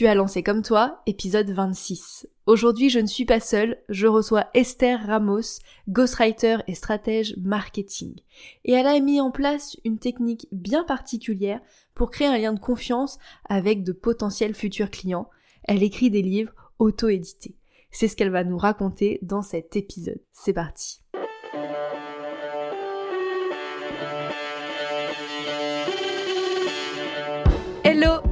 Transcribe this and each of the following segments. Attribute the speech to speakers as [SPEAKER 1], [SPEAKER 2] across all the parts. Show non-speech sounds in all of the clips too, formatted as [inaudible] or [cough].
[SPEAKER 1] Tu as lancé comme toi, épisode 26. Aujourd'hui, je ne suis pas seule, je reçois Esther Ramos, ghostwriter et stratège marketing. Et elle a mis en place une technique bien particulière pour créer un lien de confiance avec de potentiels futurs clients. Elle écrit des livres auto-édités. C'est ce qu'elle va nous raconter dans cet épisode. C'est parti.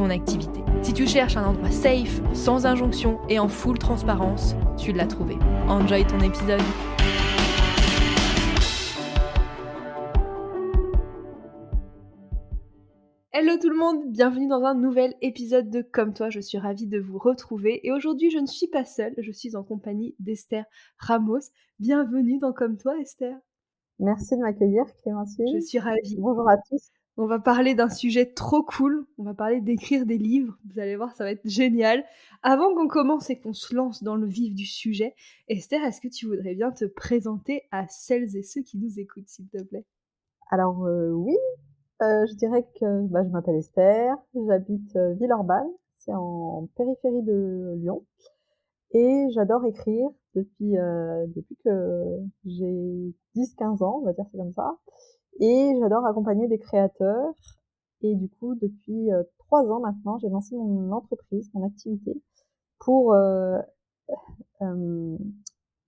[SPEAKER 1] ton activité. Si tu cherches un endroit safe, sans injonction et en full transparence, tu l'as trouvé. Enjoy ton épisode. Hello tout le monde, bienvenue dans un nouvel épisode de Comme toi, je suis ravie de vous retrouver et aujourd'hui je ne suis pas seule, je suis en compagnie d'Esther Ramos. Bienvenue dans Comme toi Esther.
[SPEAKER 2] Merci de m'accueillir Clémentine.
[SPEAKER 1] Je suis ravie.
[SPEAKER 2] Bonjour à tous.
[SPEAKER 1] On va parler d'un sujet trop cool. On va parler d'écrire des livres. Vous allez voir, ça va être génial. Avant qu'on commence et qu'on se lance dans le vif du sujet, Esther, est-ce que tu voudrais bien te présenter à celles et ceux qui nous écoutent, s'il te plaît?
[SPEAKER 2] Alors euh, oui, euh, je dirais que bah, je m'appelle Esther, j'habite euh, Villeurbanne, c'est en périphérie de Lyon, et j'adore écrire depuis depuis que j'ai 10-15 ans, on va dire c'est comme ça. Et j'adore accompagner des créateurs. Et du coup, depuis euh, trois ans maintenant, j'ai lancé mon entreprise, mon activité, pour euh, euh,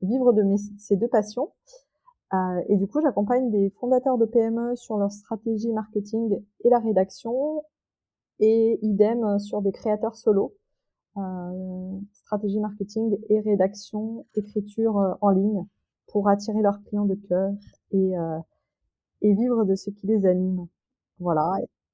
[SPEAKER 2] vivre de mes, ces deux passions. Et du coup, j'accompagne des fondateurs de PME sur leur stratégie marketing et la rédaction, et idem sur des créateurs solo, stratégie marketing et rédaction, écriture en ligne, pour attirer leurs clients de cœur et et vivre de ce qui les anime. Voilà.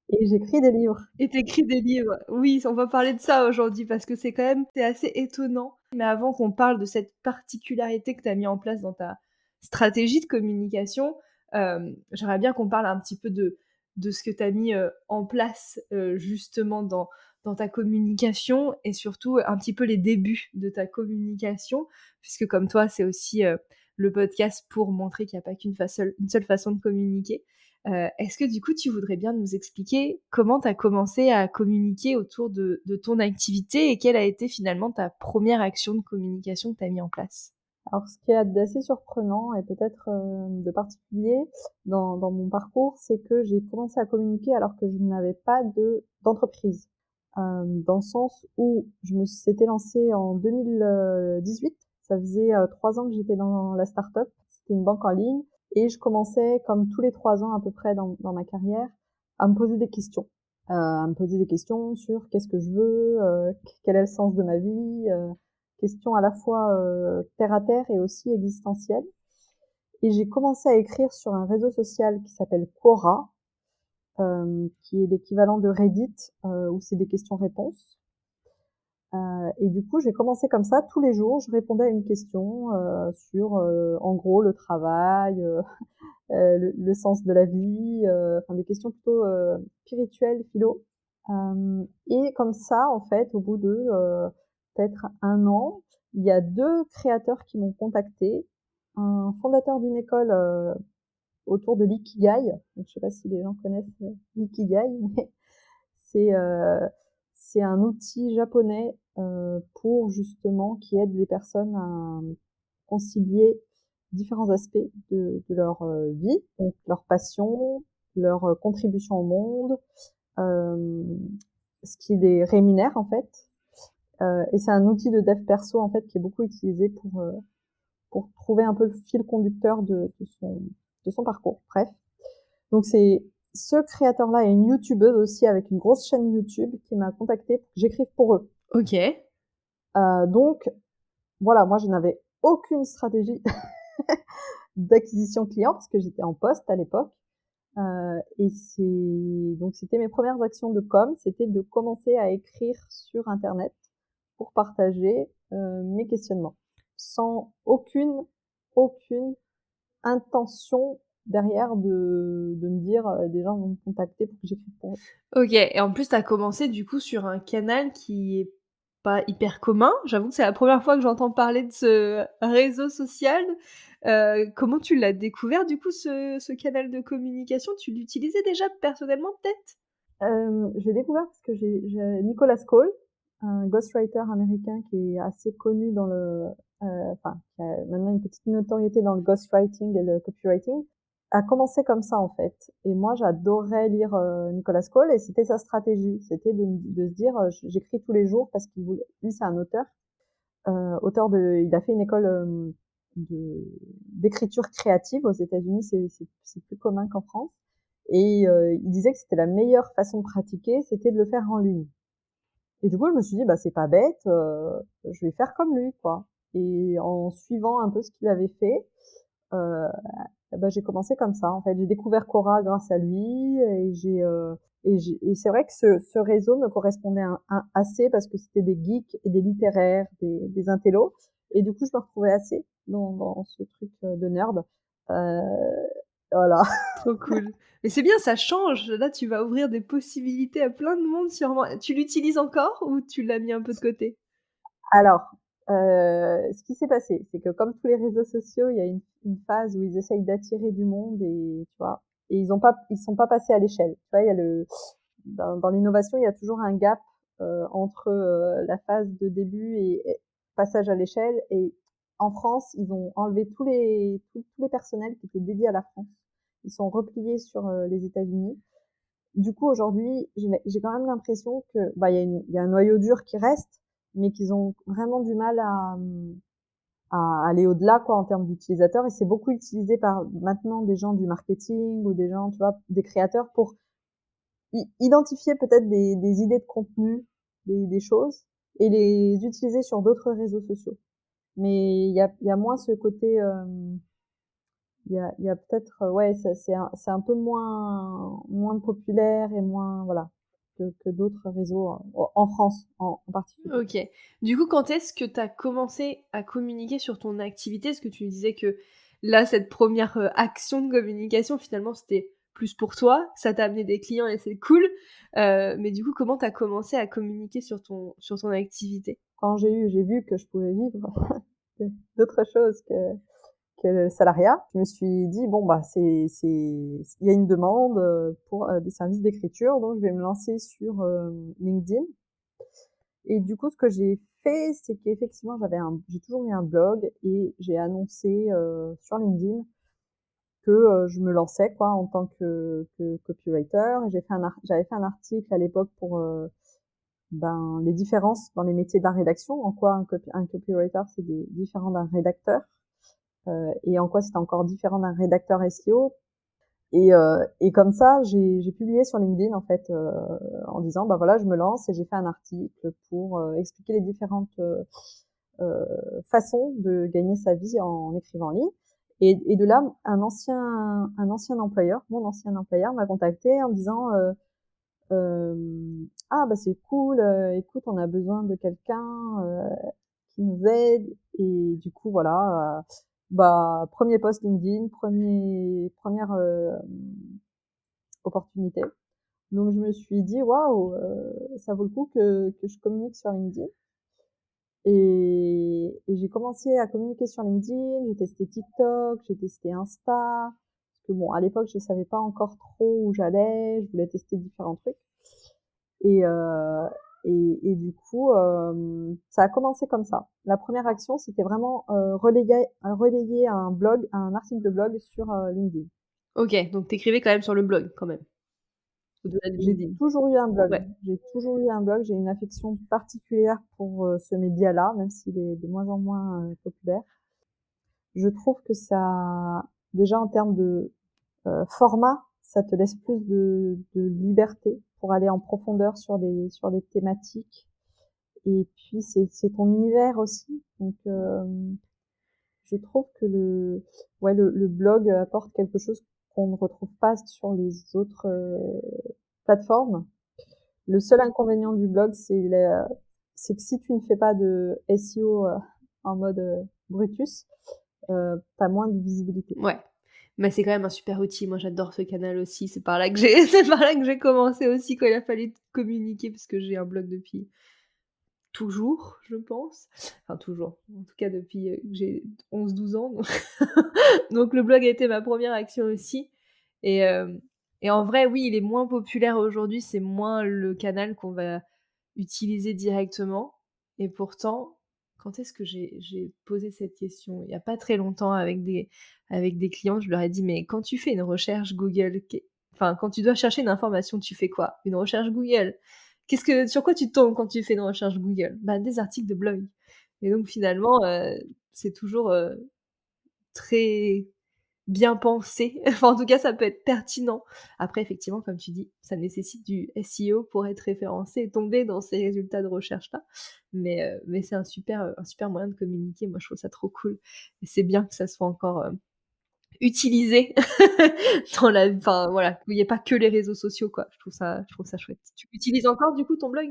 [SPEAKER 2] Et j'écris des livres.
[SPEAKER 1] Et t'écris des livres. Oui, on va parler de ça aujourd'hui parce que c'est quand même c'est assez étonnant. Mais avant qu'on parle de cette particularité que tu as mis en place dans ta stratégie de communication, euh, j'aimerais bien qu'on parle un petit peu de, de ce que tu as mis euh, en place euh, justement dans, dans ta communication et surtout un petit peu les débuts de ta communication, puisque comme toi, c'est aussi le podcast pour montrer qu'il n'y a pas qu'une seule, façon de communiquer. Euh, est-ce que du coup, tu voudrais bien nous expliquer comment tu as commencé à communiquer autour de, ton activité et quelle a été finalement ta première action de communication que tu as mis en place?
[SPEAKER 2] Alors, ce qui est d'assez surprenant et peut-être euh, de particulier dans, mon parcours, c'est que j'ai commencé à communiquer alors que je n'avais pas de d'entreprise. Euh, dans le sens où je me s'était lancée en 2018 ça faisait euh, trois ans que j'étais dans la start-up. C'était une banque en ligne. Et je commençais, comme tous les trois ans à peu près dans, ma carrière, à me poser des questions. Euh, à me poser des questions sur qu'est-ce que je veux, euh, quel est le sens de ma vie, questions à la fois terre à terre et aussi existentielles. Et j'ai commencé à écrire sur un réseau social qui s'appelle Quora, qui est l'équivalent de Reddit, où c'est des questions-réponses. Euh, et du coup, j'ai commencé comme ça tous les jours. Je répondais à une question euh, sur, euh, en gros, le travail, euh, [laughs] le, le, sens de la vie, enfin des questions plutôt spirituelles, philo. et comme ça, en fait, au bout de peut-être un an, il y a deux créateurs qui m'ont contacté. Un fondateur d'une école autour de l'ikigai. Je ne sais pas si les gens connaissent l'ikigai, [laughs] mais c'est c'est un outil japonais euh, pour justement qui aide les personnes à concilier différents aspects de, leur euh, vie, donc leur passion, leur euh, contribution au monde, ce qui les rémunère en fait. et c'est un outil de dev perso en fait qui est beaucoup utilisé pour pour trouver un peu le fil conducteur de, de son de son parcours. Bref, donc c'est ce créateur-là est une youtubeuse aussi avec une grosse chaîne YouTube qui m'a contacté pour que j'écrive pour eux.
[SPEAKER 1] Ok.
[SPEAKER 2] Euh, donc, voilà, moi je n'avais aucune stratégie [laughs] d'acquisition client parce que j'étais en poste à l'époque. Euh, et c'est donc c'était mes premières actions de com, c'était de commencer à écrire sur internet pour partager euh, mes questionnements, sans aucune aucune intention derrière de, de me dire euh, des gens vont me contacter pour que j'écrive pour eux.
[SPEAKER 1] Ok, et en plus tu as commencé du coup sur un canal qui est pas hyper commun. J'avoue que c'est la première fois que j'entends parler de ce réseau social. Euh, comment tu l'as découvert du coup ce, ce, canal de communication? Tu l'utilisais déjà personnellement peut-être?
[SPEAKER 2] Euh, J'ai découvert parce que j'ai Nicolas Cole, un ghostwriter américain qui est assez connu dans le, euh, enfin qui a maintenant une petite notoriété dans le ghostwriting et le copywriting a commencé comme ça en fait. Et moi, j'adorais lire euh, Nicolas Cole et c'était sa stratégie. C'était de, de, se dire, euh, j'écris tous les jours parce qu'il voulait. Lui, c'est un auteur, euh, auteur de. Il a fait une école euh, d'écriture créative aux États-Unis. C'est plus commun qu'en France. Et il disait que c'était la meilleure façon de pratiquer, c'était de le faire en ligne. Et du coup, je me suis dit, bah c'est pas bête, je vais faire comme lui, quoi. Et en suivant un peu ce qu'il avait fait, euh, ben, j'ai commencé comme ça. En fait, j'ai découvert Cora grâce à lui et j'ai euh, et, et c'est vrai que ce, ce, réseau me correspondait un, assez parce que c'était des geeks et des littéraires, des, des intellos. Et du coup, je me retrouvais assez dans, dans ce truc euh, de nerd. Euh, voilà. [laughs]
[SPEAKER 1] Trop cool. Mais c'est bien, ça change. Là, tu vas ouvrir des possibilités à plein de monde sûrement. Tu l'utilises encore ou tu l'as mis un peu de côté?
[SPEAKER 2] Alors, euh, ce qui s'est passé, c'est que comme tous les réseaux sociaux, il y a une, phase où ils essayent d'attirer du monde et tu vois, et ils ont pas, ils sont pas passés à l'échelle. Tu vois, il y a le dans, l'innovation, il y a toujours un gap euh, entre euh, la phase de début et, passage à l'échelle. Et en France, ils ont enlevé tous les tous, les personnels qui étaient dédiés à la France. Ils sont repliés sur euh, les États-Unis. Du coup, aujourd'hui, j'ai quand même l'impression que bah il y, y a un noyau dur qui reste, mais qu'ils ont vraiment du mal à, à aller au-delà quoi en termes d'utilisateurs. Et c'est beaucoup utilisé par maintenant des gens du marketing ou des gens tu vois des créateurs pour identifier peut-être des, idées de contenu des, choses et les utiliser sur d'autres réseaux sociaux. Mais il y a, y a moins ce côté euh, il y a, y a peut-être ouais c'est un, un peu moins moins populaire et moins voilà que, d'autres réseaux euh, en France en, particulier.
[SPEAKER 1] Ok. Du coup, quand est-ce que tu as commencé à communiquer sur ton activité? Est-ce que tu me disais que là, cette première euh, action de communication, finalement, c'était plus pour toi, ça t'a amené des clients et c'est cool. Euh, mais du coup, comment tu as commencé à communiquer sur ton, sur ton activité?
[SPEAKER 2] Quand j'ai eu, j'ai vu que je pouvais vivre [laughs] d'autres choses que, salariat, je me suis dit bon bah c'est c'est il y a une demande euh, pour euh, des services d'écriture donc je vais me lancer sur euh, LinkedIn. Et du coup ce que j'ai fait c'est qu'effectivement j'avais un j'ai toujours eu un blog et j'ai annoncé sur LinkedIn que je me lançais quoi en tant que, que copywriter. J'ai fait un j'avais fait un article à l'époque pour ben les différences dans les métiers d'art rédaction, en quoi un, copywriter c'est différent d'un rédacteur euh, et en quoi c'était encore différent d'un rédacteur SEO. Et, euh, et comme ça, j'ai publié sur LinkedIn en fait euh, en disant bah voilà, je me lance et j'ai fait un article pour expliquer les différentes façons de gagner sa vie en écrivant en ligne. Et, et, de là, un ancien, un ancien employeur, mon ancien employeur, m'a contacté en disant euh, euh, ah bah c'est cool, écoute, on a besoin de quelqu'un qui nous aide. Et du coup voilà, bah premier post LinkedIn, premier première euh, opportunité. Donc je me suis dit waouh, euh, ça vaut le coup que que je communique sur LinkedIn. Et, et j'ai commencé à communiquer sur LinkedIn, j'ai testé TikTok, j'ai testé Insta, parce que bon, à l'époque, je savais pas encore trop où j'allais, je voulais tester différents trucs. Et, euh, et, et, du coup, euh, ça a commencé comme ça. La première action, c'était vraiment euh, relayer, relayer un blog, un article de blog sur euh, LinkedIn.
[SPEAKER 1] Ok, donc t'écrivais quand même sur le blog, quand même.
[SPEAKER 2] J'ai toujours eu un blog. Ouais. J'ai toujours eu un blog. J'ai une affection particulière pour euh, ce média-là, même s'il est de moins en moins euh, populaire. Je trouve que ça, déjà en termes de euh, format, ça te laisse plus de, de liberté pour aller en profondeur sur des sur des thématiques. Et puis c'est ton univers aussi. Donc euh, je trouve que le ouais le, le, blog apporte quelque chose qu'on ne retrouve pas sur les autres plateformes. Le seul inconvénient du blog, c'est c'est que si tu ne fais pas de SEO en mode Brutus, euh, t'as moins de visibilité.
[SPEAKER 1] Ouais. Mais c'est quand même un super outil. Moi, j'adore ce canal aussi. [laughs] C'est par là que j'ai, commencé aussi quand il a fallu communiquer parce que j'ai un blog depuis toujours, je pense. Enfin, toujours. En tout cas, depuis que j'ai 11-12 ans. [laughs] Donc... le blog a été ma première action aussi. Et, et en vrai, oui, il est moins populaire aujourd'hui. C'est moins le canal qu'on va utiliser directement. Et pourtant, quand est-ce que j'ai posé cette question? Il n'y a pas très longtemps avec des, clients, je leur ai dit, mais quand tu fais une recherche Google, enfin, quand tu dois chercher une information, tu fais quoi? Une recherche Google. Qu'est-ce que, sur quoi tu tombes quand tu fais une recherche Google? Bah, Des articles de blog. Et donc finalement, euh, c'est toujours euh, très bien pensé. [laughs] En tout cas, ça peut être pertinent. Après, effectivement, comme tu dis, ça nécessite du SEO pour être référencé et tomber dans ces résultats de recherche-là. Mais, euh, mais c'est un super, un super moyen de communiquer. Moi, je trouve ça trop cool. Et c'est bien que ça soit encore euh, utilisé [laughs] dans la, enfin, voilà, il n'y ait pas que les réseaux sociaux, quoi. Je trouve ça, chouette. Tu utilises encore, du coup, ton blog?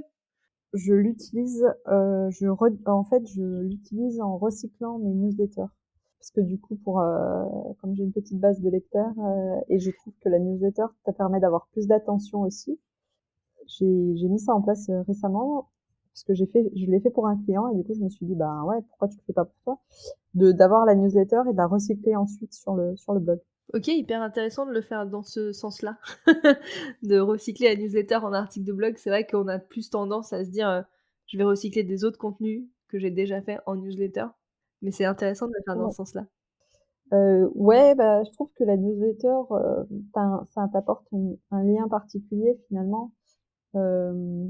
[SPEAKER 2] Je l'utilise, euh, en fait, je l'utilise en recyclant mes newsletters parce que du coup, pour euh, comme j'ai une petite base de lecteurs euh, et je trouve que la newsletter, ça permet d'avoir plus d'attention aussi. J'ai mis ça en place euh, récemment parce que fait, je l'ai fait pour un client et du coup, je me suis dit bah ouais, pourquoi tu le fais pas pour toi? D'avoir la newsletter et de la recycler ensuite sur le sur le blog.
[SPEAKER 1] Ok, hyper intéressant de le faire dans ce sens-là, [laughs] de recycler la newsletter en article de blog. C'est vrai qu'on a plus tendance à se dire, je vais recycler des autres contenus que j'ai déjà fait en newsletter mais c'est intéressant de le faire dans ce sens-là.
[SPEAKER 2] Euh, ouais, bah, je trouve que la newsletter, euh, ça t'apporte un lien particulier finalement. Euh,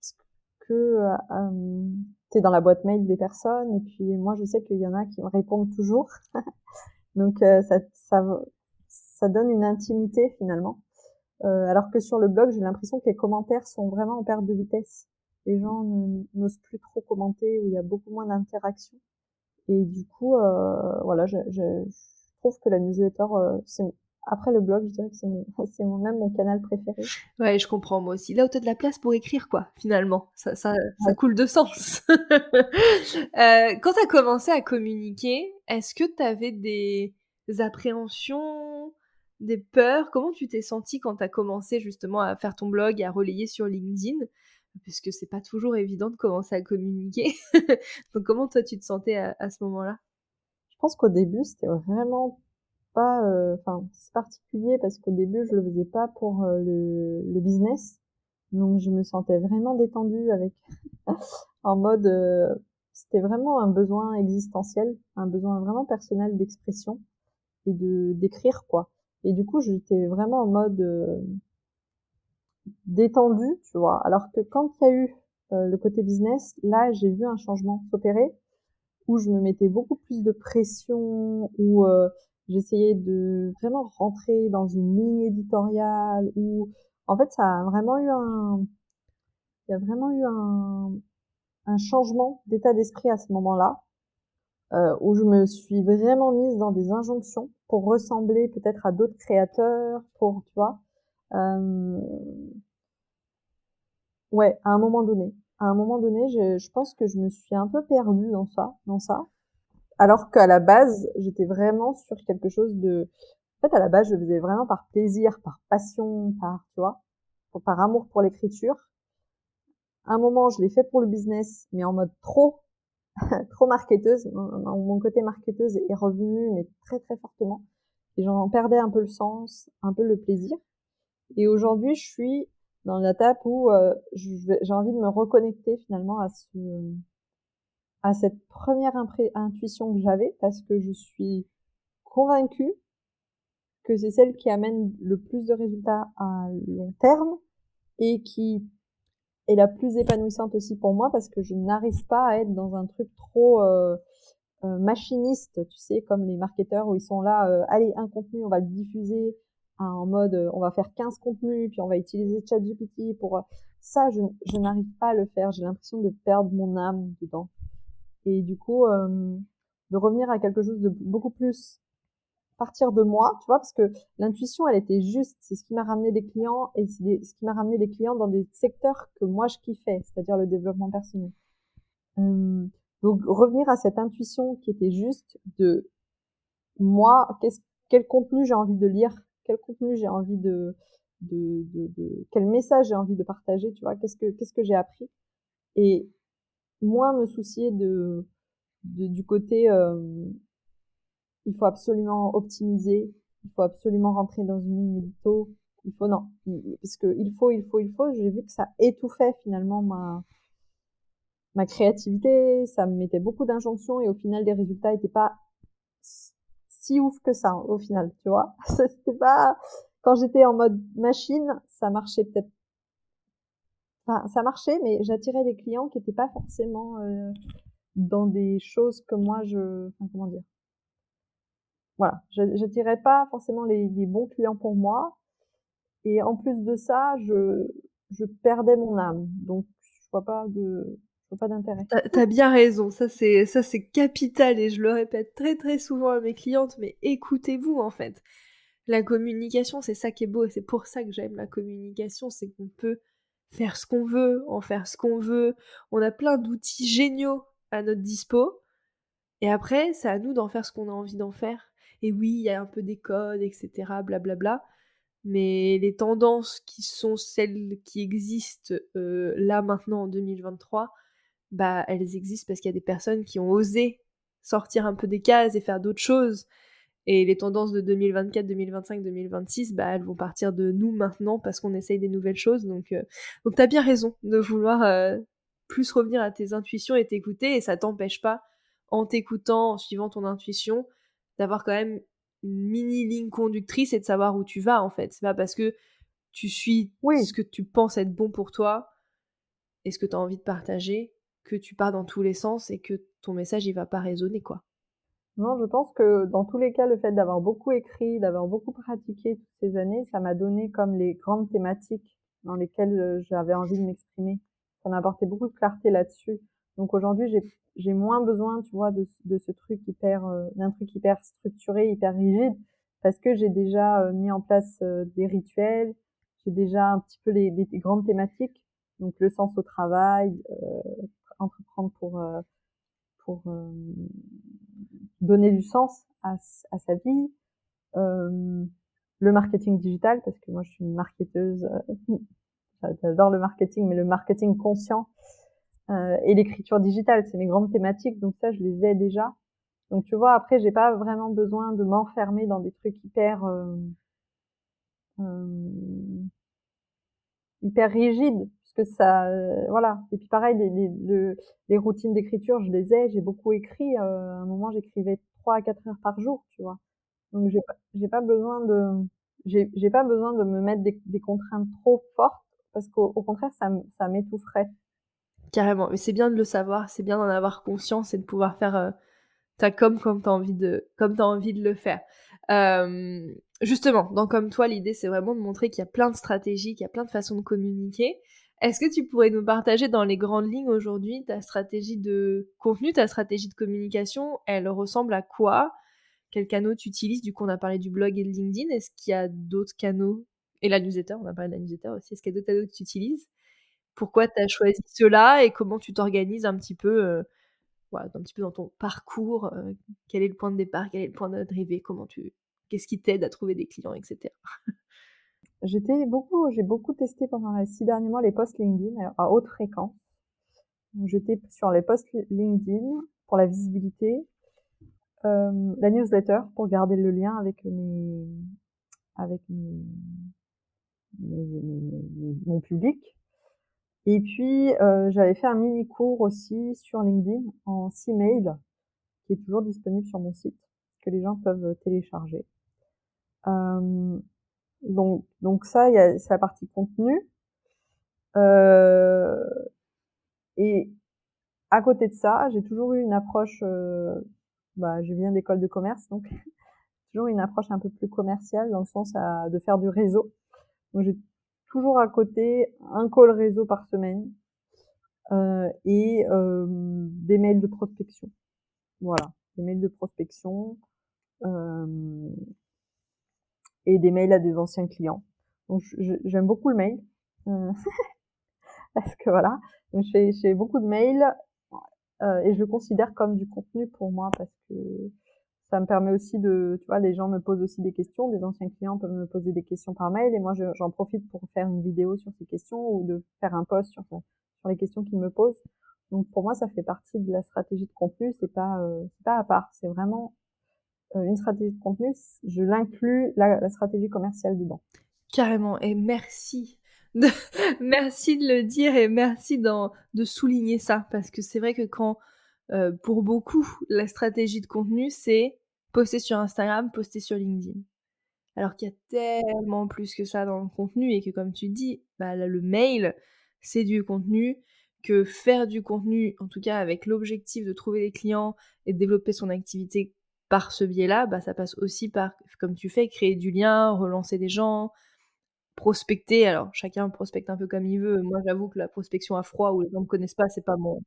[SPEAKER 2] parce que euh, tu es dans la boîte mail des personnes et puis moi je sais qu'il y en a qui me répondent toujours. [laughs] Donc euh, ça, ça, ça donne une intimité finalement. Euh, alors que sur le blog, j'ai l'impression que les commentaires sont vraiment en perte de vitesse. Les gens n'osent plus trop commenter, où il y a beaucoup moins d'interaction. Et du coup, euh, voilà, je, je, trouve que la newsletter, euh, c'est après le blog, je dirais que [laughs] c'est mon, même mon canal préféré.
[SPEAKER 1] Ouais, je comprends moi aussi. Là où tu as de la place pour écrire, quoi, finalement. Ça, ça, ça coule de sens. [laughs] euh, quand tu as commencé à communiquer, est-ce que tu avais des appréhensions, des peurs? Comment tu t'es senti quand tu as commencé justement à faire ton blog, à relayer sur LinkedIn? Puisque c'est pas toujours évident de commencer à communiquer. [laughs] Donc comment toi tu te sentais à, ce moment-là?
[SPEAKER 2] Je pense qu'au début c'était vraiment pas, euh, enfin c'est particulier parce qu'au début je le faisais pas pour euh, le, le, business, donc je me sentais vraiment détendue avec, [laughs] en mode euh, c'était vraiment un besoin existentiel, un besoin vraiment personnel d'expression et de d'écrire quoi. Et du coup j'étais vraiment en mode détendu, tu vois. Alors que quand il y a eu euh, le côté business, là, j'ai vu un changement s'opérer où je me mettais beaucoup plus de pression, où euh, j'essayais de vraiment rentrer dans une ligne éditoriale, où en fait, ça a vraiment eu un, il y a vraiment eu un, un changement d'état d'esprit à ce moment-là, euh, où je me suis vraiment mise dans des injonctions pour ressembler peut-être à d'autres créateurs, pour, tu vois, euh, ouais, à un moment donné. À un moment donné, je, je pense que je me suis un peu perdue dans ça, dans ça. Alors qu'à la base, j'étais vraiment sur quelque chose de, en fait, à la base, je faisais vraiment par plaisir, par passion, par, tu vois, par amour pour l'écriture. À un moment, je l'ai fait pour le business, mais en mode trop, [laughs] trop marketeuse. Mon côté marketeuse est revenu, mais très, très fortement. Et j'en perdais un peu le sens, un peu le plaisir. Et aujourd'hui, je suis dans l'étape où euh, j'ai envie de me reconnecter finalement à ce à cette première intuition que j'avais parce que je suis convaincue que c'est celle qui amène le plus de résultats à long terme et qui est la plus épanouissante aussi pour moi parce que je n'arrive pas à être dans un truc trop euh, euh machiniste, tu sais, comme les marketeurs où ils sont là, euh, allez, un contenu, on va le diffuser, en mode euh, on va faire 15 contenus, puis on va utiliser ChatGPT pour euh, ça, je, je n'arrive pas à le faire. J'ai l'impression de perdre mon âme dedans. Et du coup, euh, de revenir à quelque chose de beaucoup plus partir de moi, tu vois, parce que l'intuition, elle était juste. C'est ce qui m'a ramené des clients et c'est ce qui m'a ramené des clients dans des secteurs que moi je kiffais, c'est-à-dire le développement personnel. Hum, donc revenir à cette intuition qui était juste de moi, qu'est-ce, quel contenu j'ai envie de lire, quel contenu j'ai envie de, de, de, quel message j'ai envie de partager, tu vois, qu'est-ce que qu'est-ce que j'ai appris et moins me soucier de, de du côté euh, il faut absolument optimiser, il faut absolument rentrer dans une ligne édito, il faut non, parce que il faut, il faut, il faut. J'ai vu que ça étouffait finalement ma ma créativité, ça me mettait beaucoup d'injonctions et au final les résultats étaient pas si ouf que ça au final, tu vois. [laughs] C'était pas quand j'étais en mode machine, ça marchait peut-être enfin ça marchait mais j'attirais des clients qui étaient pas forcément euh, dans des choses que moi je enfin comment dire voilà, j'attirais pas forcément les, les, bons clients pour moi. Et en plus de ça, je, je perdais mon âme. Donc, je vois pas de, pas d'intérêt.
[SPEAKER 1] T'as as bien raison. Ça, c'est, ça, c'est capital et je le répète très, très souvent à mes clientes. Mais écoutez-vous, en fait. La communication, c'est ça qui est beau et c'est pour ça que j'aime la communication. C'est qu'on peut faire ce qu'on veut, en faire ce qu'on veut. On a plein d'outils géniaux à notre dispo. Et après, c'est à nous d'en faire ce qu'on a envie d'en faire et oui, il y a un peu des codes, etc., blablabla. Bla mais les tendances qui sont celles qui existent euh, là maintenant en 2023, bah elles existent parce qu'il y a des personnes qui ont osé sortir un peu des cases et faire d'autres choses. Et les tendances de 2024, 2025, 2026, bah elles vont partir de nous maintenant parce qu'on essaye des nouvelles choses. Donc, euh... donc t'as bien raison de vouloir euh, plus revenir à tes intuitions et t'écouter. Et ça t'empêche pas, en t'écoutant, en suivant ton intuition, d'avoir quand même une mini ligne conductrice et de savoir où tu vas en fait. C'est pas parce que tu suis ce que tu penses être bon pour toi et ce que tu as envie de partager que tu pars dans tous les sens et que ton message il va pas résonner quoi.
[SPEAKER 2] Non, je pense que dans tous les cas, le fait d'avoir beaucoup écrit, d'avoir beaucoup pratiqué toutes ces années, ça m'a donné comme les grandes thématiques dans lesquelles euh, j'avais envie de m'exprimer. Ça m'a apporté beaucoup de clarté là-dessus. Donc aujourd'hui, j'ai moins besoin, tu vois, de, de ce truc hyper, euh, d'un truc hyper structuré, hyper rigide, parce que j'ai déjà euh, mis en place des rituels, j'ai déjà un petit peu les, grandes thématiques, donc le sens au travail, entreprendre pour pour donner du sens à, sa vie, le marketing digital, parce que moi je suis une marketeuse, [laughs] j'adore le marketing, mais le marketing conscient euh, et l'écriture digitale, c'est mes grandes thématiques, donc ça, je les ai déjà. Donc tu vois, après, j'ai pas vraiment besoin de m'enfermer dans des trucs hyper euh, euh, hyper rigides, puisque ça, euh, voilà. Et puis pareil, les, les, les routines d'écriture, je les ai. J'ai beaucoup écrit. Euh, à un moment, j'écrivais trois à quatre heures par jour, tu vois. Donc j'ai pas, j'ai pas besoin de, j'ai, j'ai pas besoin de me mettre des, des contraintes trop fortes, parce qu'au contraire, ça, ça m'étoufferait.
[SPEAKER 1] Carrément, mais c'est bien de le savoir, c'est bien d'en avoir conscience et de pouvoir faire euh, ta com comme t'as envie de, comme as envie de le faire. Justement, dans Comme toi, l'idée c'est vraiment de montrer qu'il y a plein de stratégies, qu'il y a plein de façons de communiquer. Est-ce que tu pourrais nous partager dans les grandes lignes aujourd'hui ta stratégie de contenu, ta stratégie de communication? Elle ressemble à quoi? Quels canaux tu utilises? Du coup, on a parlé du blog et de LinkedIn. Est-ce qu'il y a d'autres canaux? Et la newsletter, on a parlé de la newsletter aussi. Est-ce qu'il y a d'autres canaux que tu utilises? Pourquoi tu as choisi cela et comment tu t'organises un petit peu euh, un petit peu dans ton parcours, euh, quel est le point de départ, quel est le point d'arrivée, comment tu qu'est-ce qui t'aide à trouver des clients, etc.
[SPEAKER 2] J'étais beaucoup, j'ai beaucoup testé pendant les six derniers mois les posts LinkedIn à haute fréquence. J'étais sur les posts LinkedIn pour la visibilité, euh, la newsletter pour garder le lien avec mes, avec mes, mon public, et puis, euh, j'avais fait un mini cours aussi sur LinkedIn en six mails, qui est toujours disponible sur mon site, que les gens peuvent télécharger. Euh, donc, donc ça, c'est la partie contenu. Euh, et à côté de ça, j'ai toujours eu une approche, euh, bah, je viens d'école de commerce, donc [laughs] toujours une approche un peu plus commerciale dans le sens de faire du réseau. J'ai toujours à côté un call réseau par semaine euh, et des mails de prospection. Voilà, des mails de prospection et des mails à des anciens clients. Donc j'aime beaucoup le mail [laughs] parce que voilà, donc beaucoup de mails et je le considère comme du contenu pour moi parce que ça me permet aussi de, tu vois, les gens me posent aussi des questions, des anciens clients peuvent me poser des questions par mail et moi j'en profite pour faire une vidéo sur ces questions ou de faire un post sur, sur les questions qu'ils me posent. Donc pour moi ça fait partie de la stratégie de contenu, c'est pas euh, c'est pas à part, c'est vraiment euh, une stratégie de contenu, je l'inclus la, la stratégie commerciale dedans.
[SPEAKER 1] Carrément et merci de, [laughs] merci de le dire et merci de souligner ça parce que c'est vrai que quand euh, pour beaucoup la stratégie de contenu c'est poster sur Instagram, poster sur LinkedIn. Alors qu'il y a tellement plus que ça dans le contenu et que comme tu dis, bah, le mail, c'est du contenu, que faire du contenu, en tout cas avec l'objectif de trouver des clients et de développer son activité par ce biais-là, bah, ça passe aussi par, comme tu fais, créer du lien, relancer des gens, prospecter. Alors chacun prospecte un peu comme il veut. Moi j'avoue que la prospection à froid où les gens ne me connaissent pas, c'est pas mon,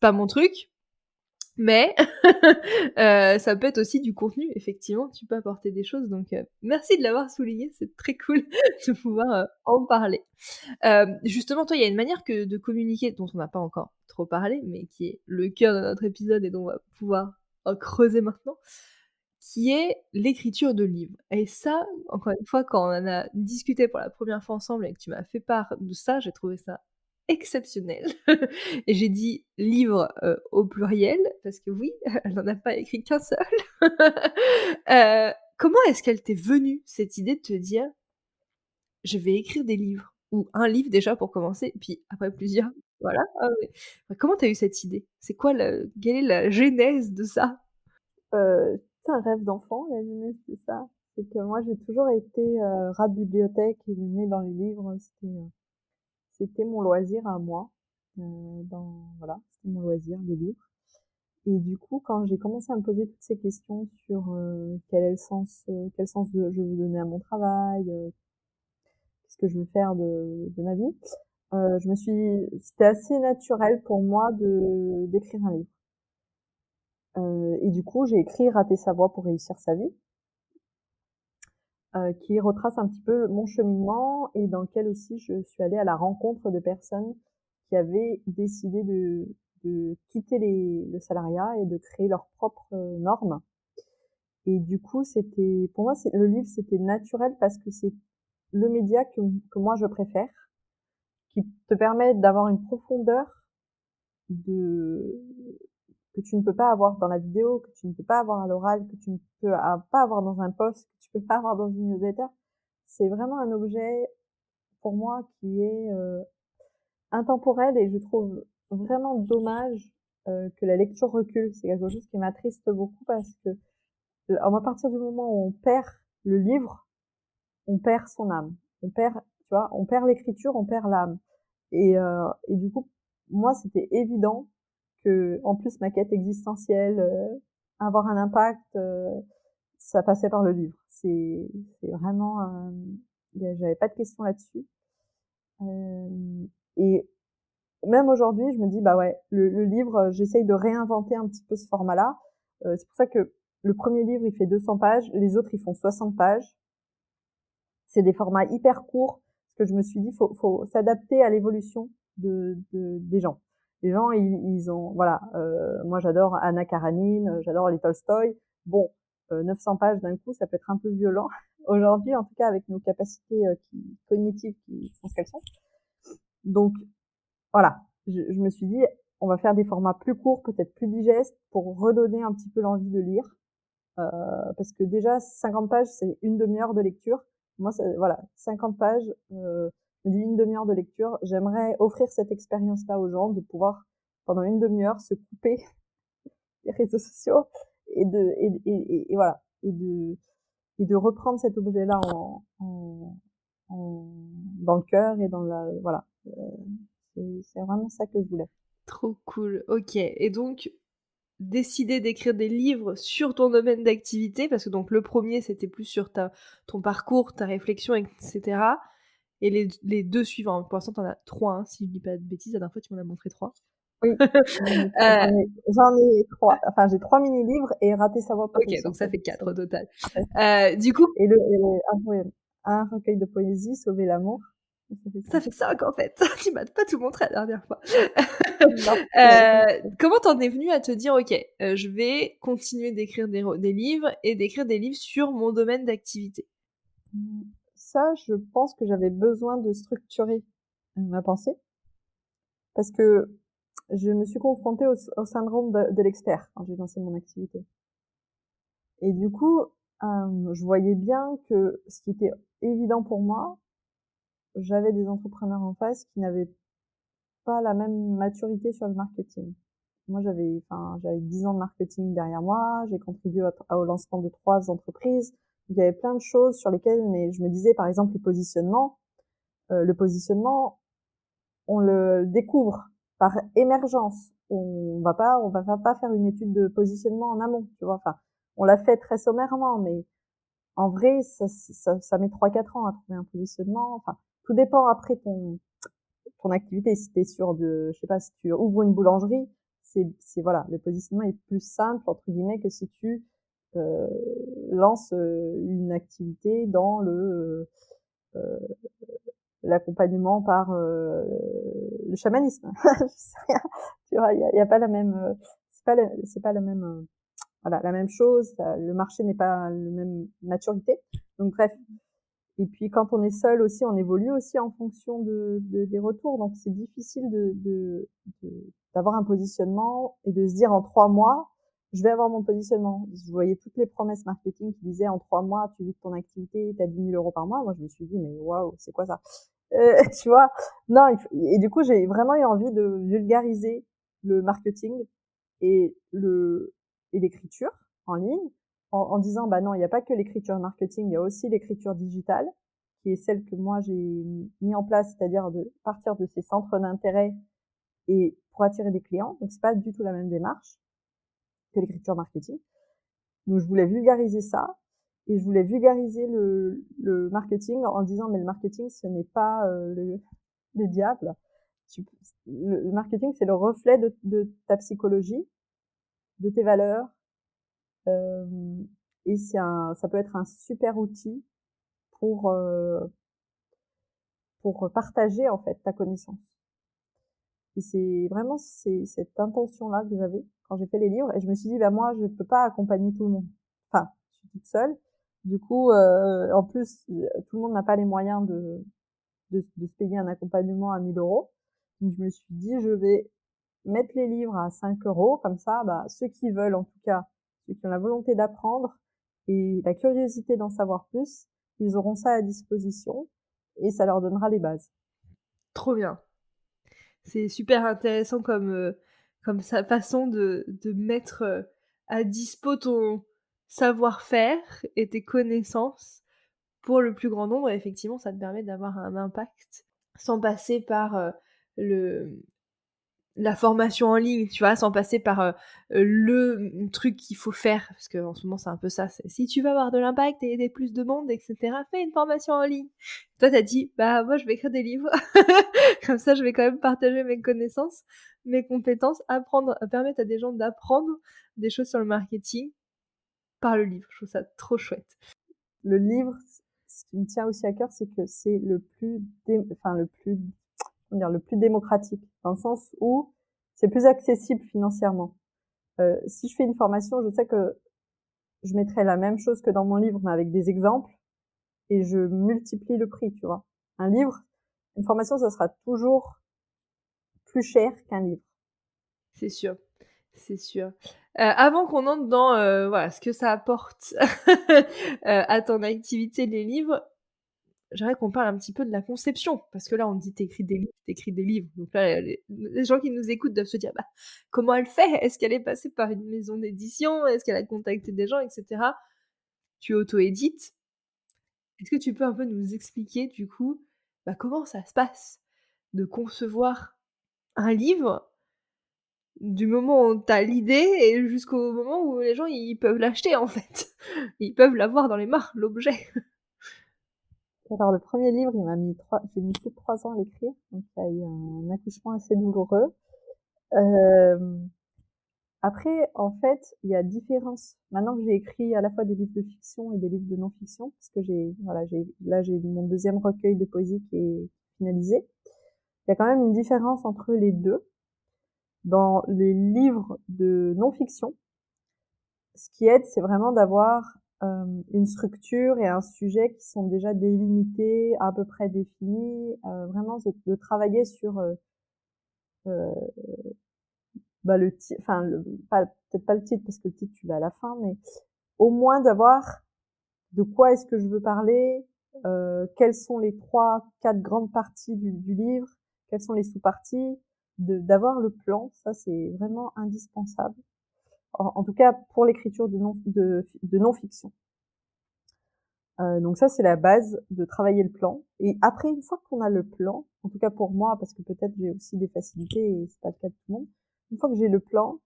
[SPEAKER 1] pas mon truc. Mais [laughs] euh, ça peut être aussi du contenu, effectivement, tu peux apporter des choses. Donc euh, merci de l'avoir souligné, c'est très cool [laughs] de pouvoir euh, en parler. justement, toi, il y a une manière que de communiquer dont on n'a pas encore trop parlé, mais qui est le cœur de notre épisode et dont on va pouvoir creuser maintenant, qui est l'écriture de livres. Et ça, encore une fois, quand on en a discuté pour la première fois ensemble et que tu m'as fait part de ça, j'ai trouvé ça exceptionnel. [laughs] et j'ai dit livre euh, au pluriel, parce que oui, [laughs] elle n'en a pas écrit qu'un seul. [laughs] Euh, comment est-ce qu'elle t'est venue, cette idée de te dire, je vais écrire des livres? Ou un livre déjà pour commencer, puis après plusieurs? Voilà. Ah comment t'as eu cette idée? C'est quoi le... Quelle est la genèse de ça?
[SPEAKER 2] Euh, C'est un rêve d'enfant, la genèse de ça. C'est que moi, j'ai toujours été rat de bibliothèque et né dans les livres. C'était c'était mon loisir à moi. Euh, dans, voilà, c'était mon loisir, les livres. Et du coup, quand j'ai commencé à me poser toutes ces questions sur euh, quel est le sens, euh, quel sens je veux donner à mon travail, euh, qu'est-ce que je veux faire de, de ma vie, euh, je me suis, c'était assez naturel pour moi de d'écrire un livre. et du coup, j'ai écrit Rater sa voix pour réussir sa vie, euh, qui retrace un petit peu mon cheminement et dans lequel aussi je suis allée à la rencontre de personnes qui avaient décidé de, quitter le salariat et de créer leurs propres euh, normes. Et du coup, c'était, pour moi, le livre, c'était naturel parce que c'est le média que moi je préfère, qui te permet d'avoir une profondeur de, que tu ne peux pas avoir dans la vidéo, que tu ne peux pas avoir à l'oral, que tu ne peux pas avoir dans un post, que tu peux pas avoir dans une newsletter. C'est vraiment un objet pour moi qui est euh, intemporel et je trouve vraiment dommage euh, que la lecture recule. C'est quelque chose qui m'attriste beaucoup parce que à partir du moment où on perd le livre, on perd son âme. On perd, tu vois, on perd l'écriture, on perd l'âme. Et, euh, et du coup, moi, c'était évident que en plus ma quête existentielle, euh, avoir un impact, euh, ça passait par le livre. C'est vraiment, j'avais pas de questions là-dessus. et même aujourd'hui, je me dis bah ouais, le, le livre, j'essaye de réinventer un petit peu ce format-là. c'est pour ça que le premier livre, il fait 200 pages, les autres, ils font 60 pages. C'est des formats hyper courts, que je me suis dit, faut, faut s'adapter à l'évolution de, de, des gens les gens, ils, ont, voilà, euh, moi j'adore Anna Karanine, j'adore les Tolstoy. Bon, 900 euh, pages d'un coup, ça peut être un peu violent [laughs] aujourd'hui, en tout cas avec nos capacités euh, cognitives qui sont ce qu'elles sont. Donc, voilà, je, je, me suis dit, on va faire des formats plus courts, peut-être plus digestes, pour redonner un petit peu l'envie de lire. Euh, parce que déjà, 50 pages, c'est une demi-heure de lecture. Moi, voilà, 50 pages, euh, une demi-heure de lecture, j'aimerais offrir cette expérience-là aux gens, de pouvoir pendant une demi-heure se couper [laughs] des réseaux sociaux et de et, et, voilà et de et de reprendre cet objet-là en, en, dans le cœur et dans la voilà euh, c'est vraiment ça que je voulais.
[SPEAKER 1] Trop cool. Ok. Et donc décider d'écrire des livres sur ton domaine d'activité parce que donc le premier c'était plus sur ta ton parcours, ta réflexion, etc. Et les, les deux suivants, pour l'instant, t'en as trois, hein, si je dis pas de bêtises. La dernière fois, tu m'en as montré trois.
[SPEAKER 2] Oui, [laughs] euh, j'en ai, trois. Enfin, j'ai trois mini-livres et Raté sa voix.
[SPEAKER 1] Ok, donc ça fait quatre au total. Euh, du coup.
[SPEAKER 2] Et, le, un, un, recueil de poésie, Sauver l'amour.
[SPEAKER 1] Ça fait cinq en fait. [laughs] tu m'as pas tout montré la dernière fois. [laughs] [laughs] euh, comment t'en es venu à te dire, ok, euh, je vais continuer d'écrire des, des, livres et d'écrire des livres sur mon domaine d'activité?
[SPEAKER 2] Ça, je pense que j'avais besoin de structurer ma pensée parce que je me suis confrontée au, syndrome de, l'expert quand j'ai lancé mon activité. Et du coup, euh, je voyais bien que ce qui était évident pour moi, j'avais des entrepreneurs en face qui n'avaient pas la même maturité sur le marketing. Moi, j'avais, enfin, j'avais 10 ans de marketing derrière moi, j'ai contribué au lancement de trois entreprises. Il y avait plein de choses sur lesquelles, mais je me disais, par exemple, le positionnement. Euh, le positionnement, on le découvre par émergence. On va pas, on va pas faire une étude de positionnement en amont, tu vois. Enfin, on l'a fait très sommairement, mais en vrai, ça, ça, ça met 3-4 ans à trouver un positionnement. Enfin, tout dépend après ton, ton activité. Si tu es sur de, je sais pas, si tu ouvres une boulangerie, c'est, c'est voilà, le positionnement est plus simple entre guillemets que si tu euh, lances euh, une activité dans le euh, l'accompagnement par euh, le chamanisme. [laughs] tu vois, il y a, pas la même, euh, c'est pas, c'est pas la même, euh, voilà, la même chose. Le marché n'est pas la même maturité. Donc bref. Et puis quand on est seul aussi, on évolue aussi en fonction de, de des retours. Donc c'est difficile de, de, d'avoir un positionnement et de se dire en trois mois, je vais avoir mon positionnement. Je voyais toutes les promesses marketing qui disaient en trois mois, tu vis ton activité, tu as 10 000 euros par mois. Moi, je me suis dit, mais waouh, c'est quoi ça? Euh, [laughs] tu vois? Non, et du coup, j'ai vraiment eu envie de vulgariser le marketing et et l'écriture en ligne en, disant bah non, il n'y a pas que l'écriture marketing, il y a aussi l'écriture digitale qui est celle que moi j'ai mis en place, c'est-à-dire de partir de ces centres d'intérêt et pour attirer des clients. Donc c'est pas du tout la même démarche que l'écriture marketing. Donc je voulais vulgariser ça et je voulais vulgariser le, marketing en disant mais le marketing ce n'est pas euh, le, le, diable. le, marketing c'est le reflet de, ta psychologie, de tes valeurs. Et c'est ça peut être un super outil pour pour partager en fait ta connaissance. Et c'est vraiment cette intention là que j'avais quand j'ai fait les livres et je me suis dit bah moi je peux pas accompagner tout le monde. Enfin, je suis toute seule du coup, euh, en plus, tout le monde n'a pas les moyens de, de, de, se payer un accompagnement à 1000 euros. Donc, je me suis dit, je vais mettre les livres à 5 euros, comme ça, bah, ceux qui veulent, en tout cas, ceux qui ont la volonté d'apprendre et la curiosité d'en savoir plus, ils auront ça à disposition et ça leur donnera les bases.
[SPEAKER 1] Trop bien. C'est super intéressant comme, euh, comme sa façon de, mettre euh, à dispo ton, savoir-faire et tes connaissances pour le plus grand nombre. effectivement, ça te permet d'avoir un impact sans passer par euh, le la formation en ligne, tu vois, sans passer par euh, le truc qu'il faut faire, parce qu'en ce moment c'est un peu ça, si tu veux avoir de l'impact et aider plus de monde, etc., fais une formation en ligne. Toi t'as dit, bah moi je vais écrire des livres, [laughs] comme ça je vais quand même partager mes connaissances, mes compétences, apprendre, permettre à des gens d'apprendre des choses sur le marketing, par le livre. Je trouve ça trop chouette.
[SPEAKER 2] Le livre, ce qui me tient aussi à cœur, c'est que c'est le plus, enfin le plus, dire, le plus démocratique, dans le sens où c'est plus accessible financièrement. Euh, si je fais une formation, je sais que je mettrai la même chose que dans mon livre, mais avec des exemples, et je multiplie le prix, tu vois. Un livre, une formation, ça sera toujours plus cher qu'un livre.
[SPEAKER 1] C'est sûr, c'est sûr. Euh, avant qu'on entre dans euh, voilà ce que ça apporte [laughs] à ton activité les livres, j'aimerais qu'on parle un petit peu de la conception parce que là on dit t'écris des livres, t'écris des livres. Donc là les, gens qui nous écoutent doivent se dire bah comment elle fait? Est-ce qu'elle est passée par une maison d'édition? Est-ce qu'elle a contacté des gens, etc. Tu auto-édites. Est-ce que tu peux un peu nous expliquer du coup bah, comment ça se passe de concevoir un livre du moment où t'as l'idée jusqu'au moment où les gens ils peuvent l'acheter en fait? [laughs] Ils peuvent l'avoir dans les mains, l'objet.
[SPEAKER 2] Alors le premier livre, il m'a mis trois, j'ai mis plus de trois ans à l'écrire, donc il y a eu un accouchement assez douloureux. après, en fait, il y a différence. Maintenant que j'ai écrit à la fois des livres de fiction et des livres de non-fiction, parce que j'ai, voilà, j'ai, là, j'ai mon deuxième recueil de poésie qui est finalisé. Il y a quand même une différence entre les deux. Dans les livres de non-fiction, ce qui aide, c'est vraiment d'avoir euh, une structure et un sujet qui sont déjà délimités, à peu près définis, euh, vraiment de, de, travailler sur euh, euh bah, le titre, enfin, peut-être pas le titre parce que le titre tu l'as à la fin, mais au moins d'avoir de quoi est-ce que je veux parler, quelles sont les trois, quatre grandes parties du livre, quelles sont les sous-parties, d'avoir le plan, ça c'est vraiment indispensable. En, tout cas pour l'écriture de non de, de non fiction. Euh, donc ça c'est la base de travailler le plan. Et après une fois qu'on a le plan, en tout cas pour moi parce que peut-être j'ai aussi des facilités et c'est pas le cas de tout le monde, une fois que j'ai le plan,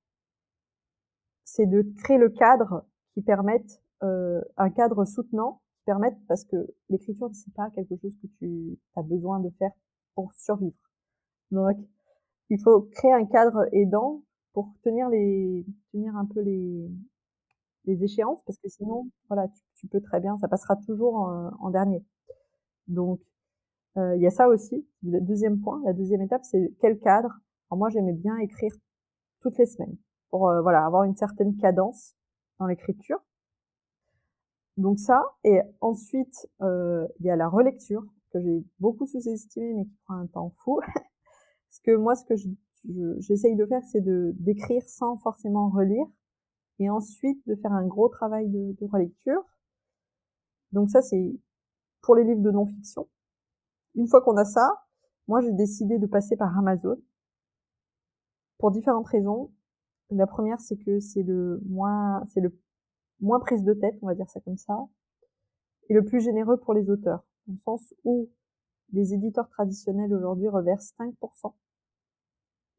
[SPEAKER 2] c'est de créer le cadre qui permette euh, un cadre soutenant, qui permette parce que l'écriture c'est pas quelque chose que tu as besoin de faire pour survivre. Donc il faut créer un cadre aidant pour tenir les tenir un peu les les échéances parce que sinon voilà tu, peux très bien ça passera toujours en, dernier. Donc euh, il y a ça aussi. Le deuxième point, la deuxième étape, c'est quel cadre? Moi, j'aimais bien écrire toutes les semaines pour euh, voilà avoir une certaine cadence dans l'écriture. Donc ça, et ensuite euh, il y a la relecture que j'ai beaucoup sous-estimé mais qui prend un temps fou. [laughs] Parce que moi, ce que j'essaye de faire, c'est de d'écrire sans forcément relire, et ensuite de faire un gros travail de, de relecture. Donc ça, c'est pour les livres de non-fiction. Une fois qu'on a ça, moi j'ai décidé de passer par Amazon pour différentes raisons. La première, c'est que c'est le moins, c'est le moins prise de tête, on va dire ça comme ça, et le plus généreux pour les auteurs, dans le sens où les éditeurs traditionnels aujourd'hui reversent 5%.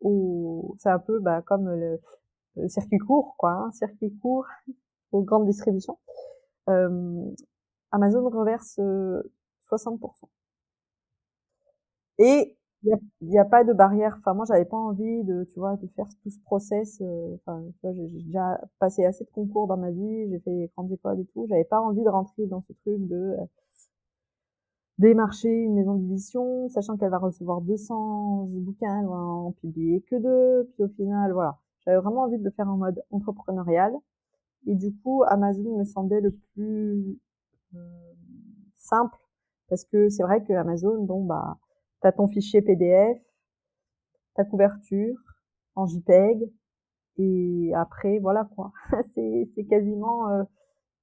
[SPEAKER 2] C'est un peu bah, comme le, circuit court, quoi, hein, circuit court [laughs] aux grandes distributions. Euh, Amazon reverse 60%. Euh, et il n'y a, pas de barrière. Enfin, moi, j'avais pas envie de, tu vois, de faire tout ce process. Euh, enfin, j'ai déjà passé assez de concours dans ma vie, j'ai fait grandes écoles et tout. J'avais pas envie de rentrer dans ce truc de euh, démarcher une maison d'édition, sachant qu'elle va recevoir 200 bouquins, elle va en publier que deux. Puis au final, voilà, j'avais vraiment envie de le faire en mode entrepreneurial. Et du coup, Amazon me semblait le plus euh, simple parce que c'est vrai que Amazon, bon bah T'as ton fichier PDF, ta couverture en JPEG, et après, voilà quoi. [laughs] c'est quasiment, euh,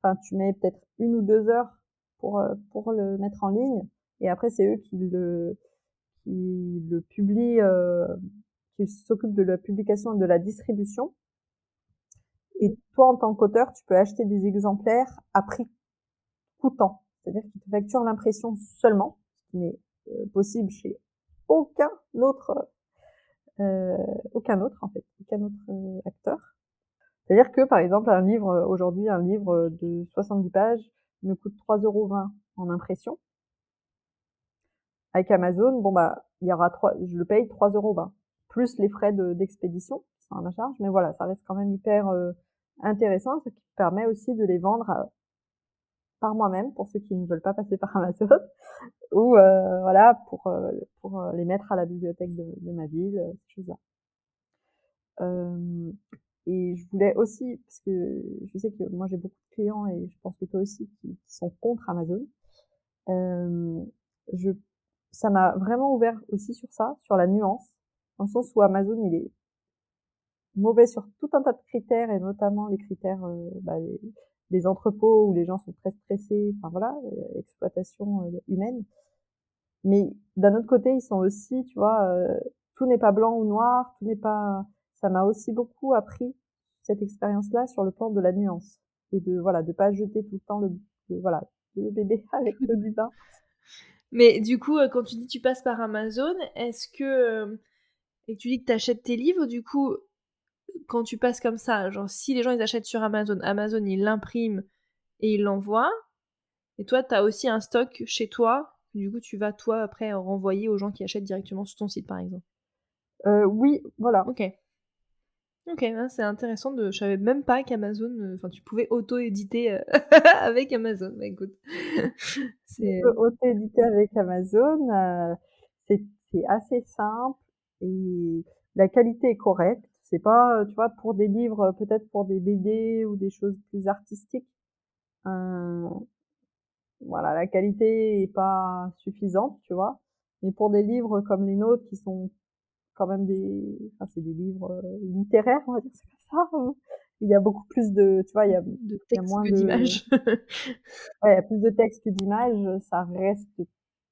[SPEAKER 2] enfin, tu mets peut-être une ou deux heures pour euh, pour le mettre en ligne, et après c'est eux qui le qui le publient, euh, qui s'occupent de la publication et de la distribution. Et toi, en tant qu'auteur, tu peux acheter des exemplaires à prix coûtant, c'est-à-dire qu'ils te facturent l'impression seulement, ce qui n'est euh, possible chez aucun autre, euh, aucun autre en fait, aucun autre euh, acteur. C'est-à-dire que par exemple un livre aujourd'hui, un livre de 70 pages me coûte 3,20 euros en impression. Avec Amazon, bon bah il y aura trois, je le paye 3,20 euros plus les frais d'expédition sont à ma charge, mais voilà, ça reste quand même hyper intéressant, ce qui permet aussi de les vendre à, par moi-même pour ceux qui ne veulent pas passer par Amazon [laughs] ou euh, voilà pour euh, euh, les mettre à la bibliothèque de, de ma ville ces choses-là et je voulais aussi parce que je sais que moi j'ai beaucoup de clients et je pense que toi aussi qui, sont contre Amazon je ça m'a vraiment ouvert aussi sur ça sur la nuance dans le sens où Amazon il est mauvais sur tout un tas de critères et notamment les critères bah, les, des entrepôts où les gens sont très stressés, enfin voilà, euh, exploitation euh, humaine. Mais d'un autre côté, ils sont aussi, tu vois, euh, tout n'est pas blanc ou noir, tout n'est pas. Ça m'a aussi beaucoup appris cette expérience-là sur le plan de la nuance et de voilà, de pas jeter tout le temps le, voilà, le bébé [laughs] avec le bubin.
[SPEAKER 1] Mais du coup, quand tu dis tu passes par Amazon, est-ce que et tu dis que tu achètes tes livres, du coup, quand tu passes comme ça, genre si les gens ils achètent sur Amazon, Amazon il l'imprime et il l'envoie, et toi tu as aussi un stock chez toi, du coup tu vas toi après renvoyer aux gens qui achètent directement sur ton site par exemple?
[SPEAKER 2] Euh, oui, voilà.
[SPEAKER 1] Ok. Ok, c'est intéressant. De... Je savais même pas qu'Amazon, enfin, tu pouvais auto-éditer [laughs] avec Amazon. Bah, écoute, [laughs]
[SPEAKER 2] c'est auto-éditer avec Amazon. c'est assez simple et la qualité est correcte. C'est pas, tu vois, pour des livres, peut-être pour des BD ou des choses plus artistiques. Euh, voilà, la qualité est pas suffisante, tu vois. Mais pour des livres comme les nôtres, qui sont quand même des, enfin, c'est des livres euh, littéraires, on va dire c'est comme ça. Hein. Il y a beaucoup plus de, tu vois, il y a,
[SPEAKER 1] de il y a moins d'images. [laughs]
[SPEAKER 2] ouais, il y a plus de textes que d'images. Ça reste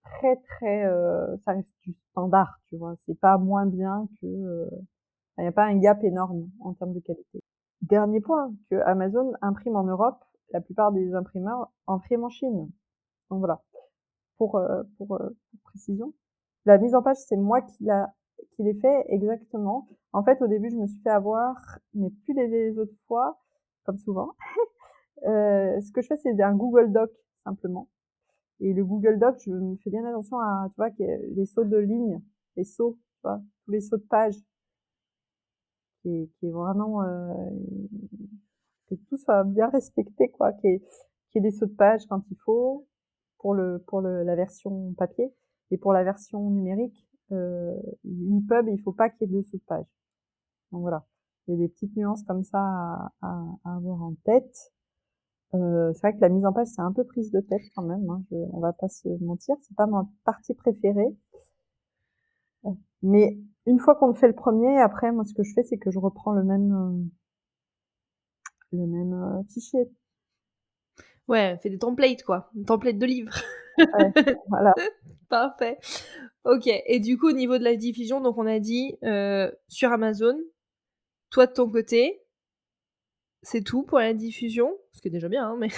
[SPEAKER 2] très très, euh, ça reste du standard, tu vois. C'est pas moins bien que, euh, il n'y a pas un gap énorme en termes de qualité. Dernier point, que Amazon imprime en Europe, la plupart des imprimeurs impriment en Chine. Donc voilà, pour, euh, pour, pour précision. La mise en page, c'est moi qui l'a qui l'ai fait exactement. En fait, au début, je me suis fait avoir, mais plus les, autres fois, comme souvent. [laughs] euh, ce que je fais, c'est un Google Doc simplement. Et le Google Doc, je me fais bien attention à, tu vois, les sauts de ligne, les sauts, tu vois, tous les sauts de page, qui est, qui est vraiment euh, que tout soit bien respecté, quoi, qu'il y, ait des sauts de page quand il faut pour le pour le, la version papier et pour la version numérique, l'EPUB, il faut pas qu'il y ait de sauts de page. Donc voilà, il y a des petites nuances comme ça à, à, à avoir en tête. Euh, c'est vrai que la mise en page c'est un peu prise de tête quand même. Hein, je, on va pas se mentir, c'est pas ma partie préférée. Mais une fois qu'on fait le premier, après moi ce que je fais c'est que je reprends le même euh, le même euh, fichier.
[SPEAKER 1] Ouais, fait des templates quoi, une template de livres.
[SPEAKER 2] Ouais, voilà. [laughs]
[SPEAKER 1] Parfait. Ok. Et du coup, au niveau de la diffusion, donc on a dit euh, sur Amazon, toi de ton côté, c'est tout pour la diffusion, ce qui est déjà bien, hein, mais.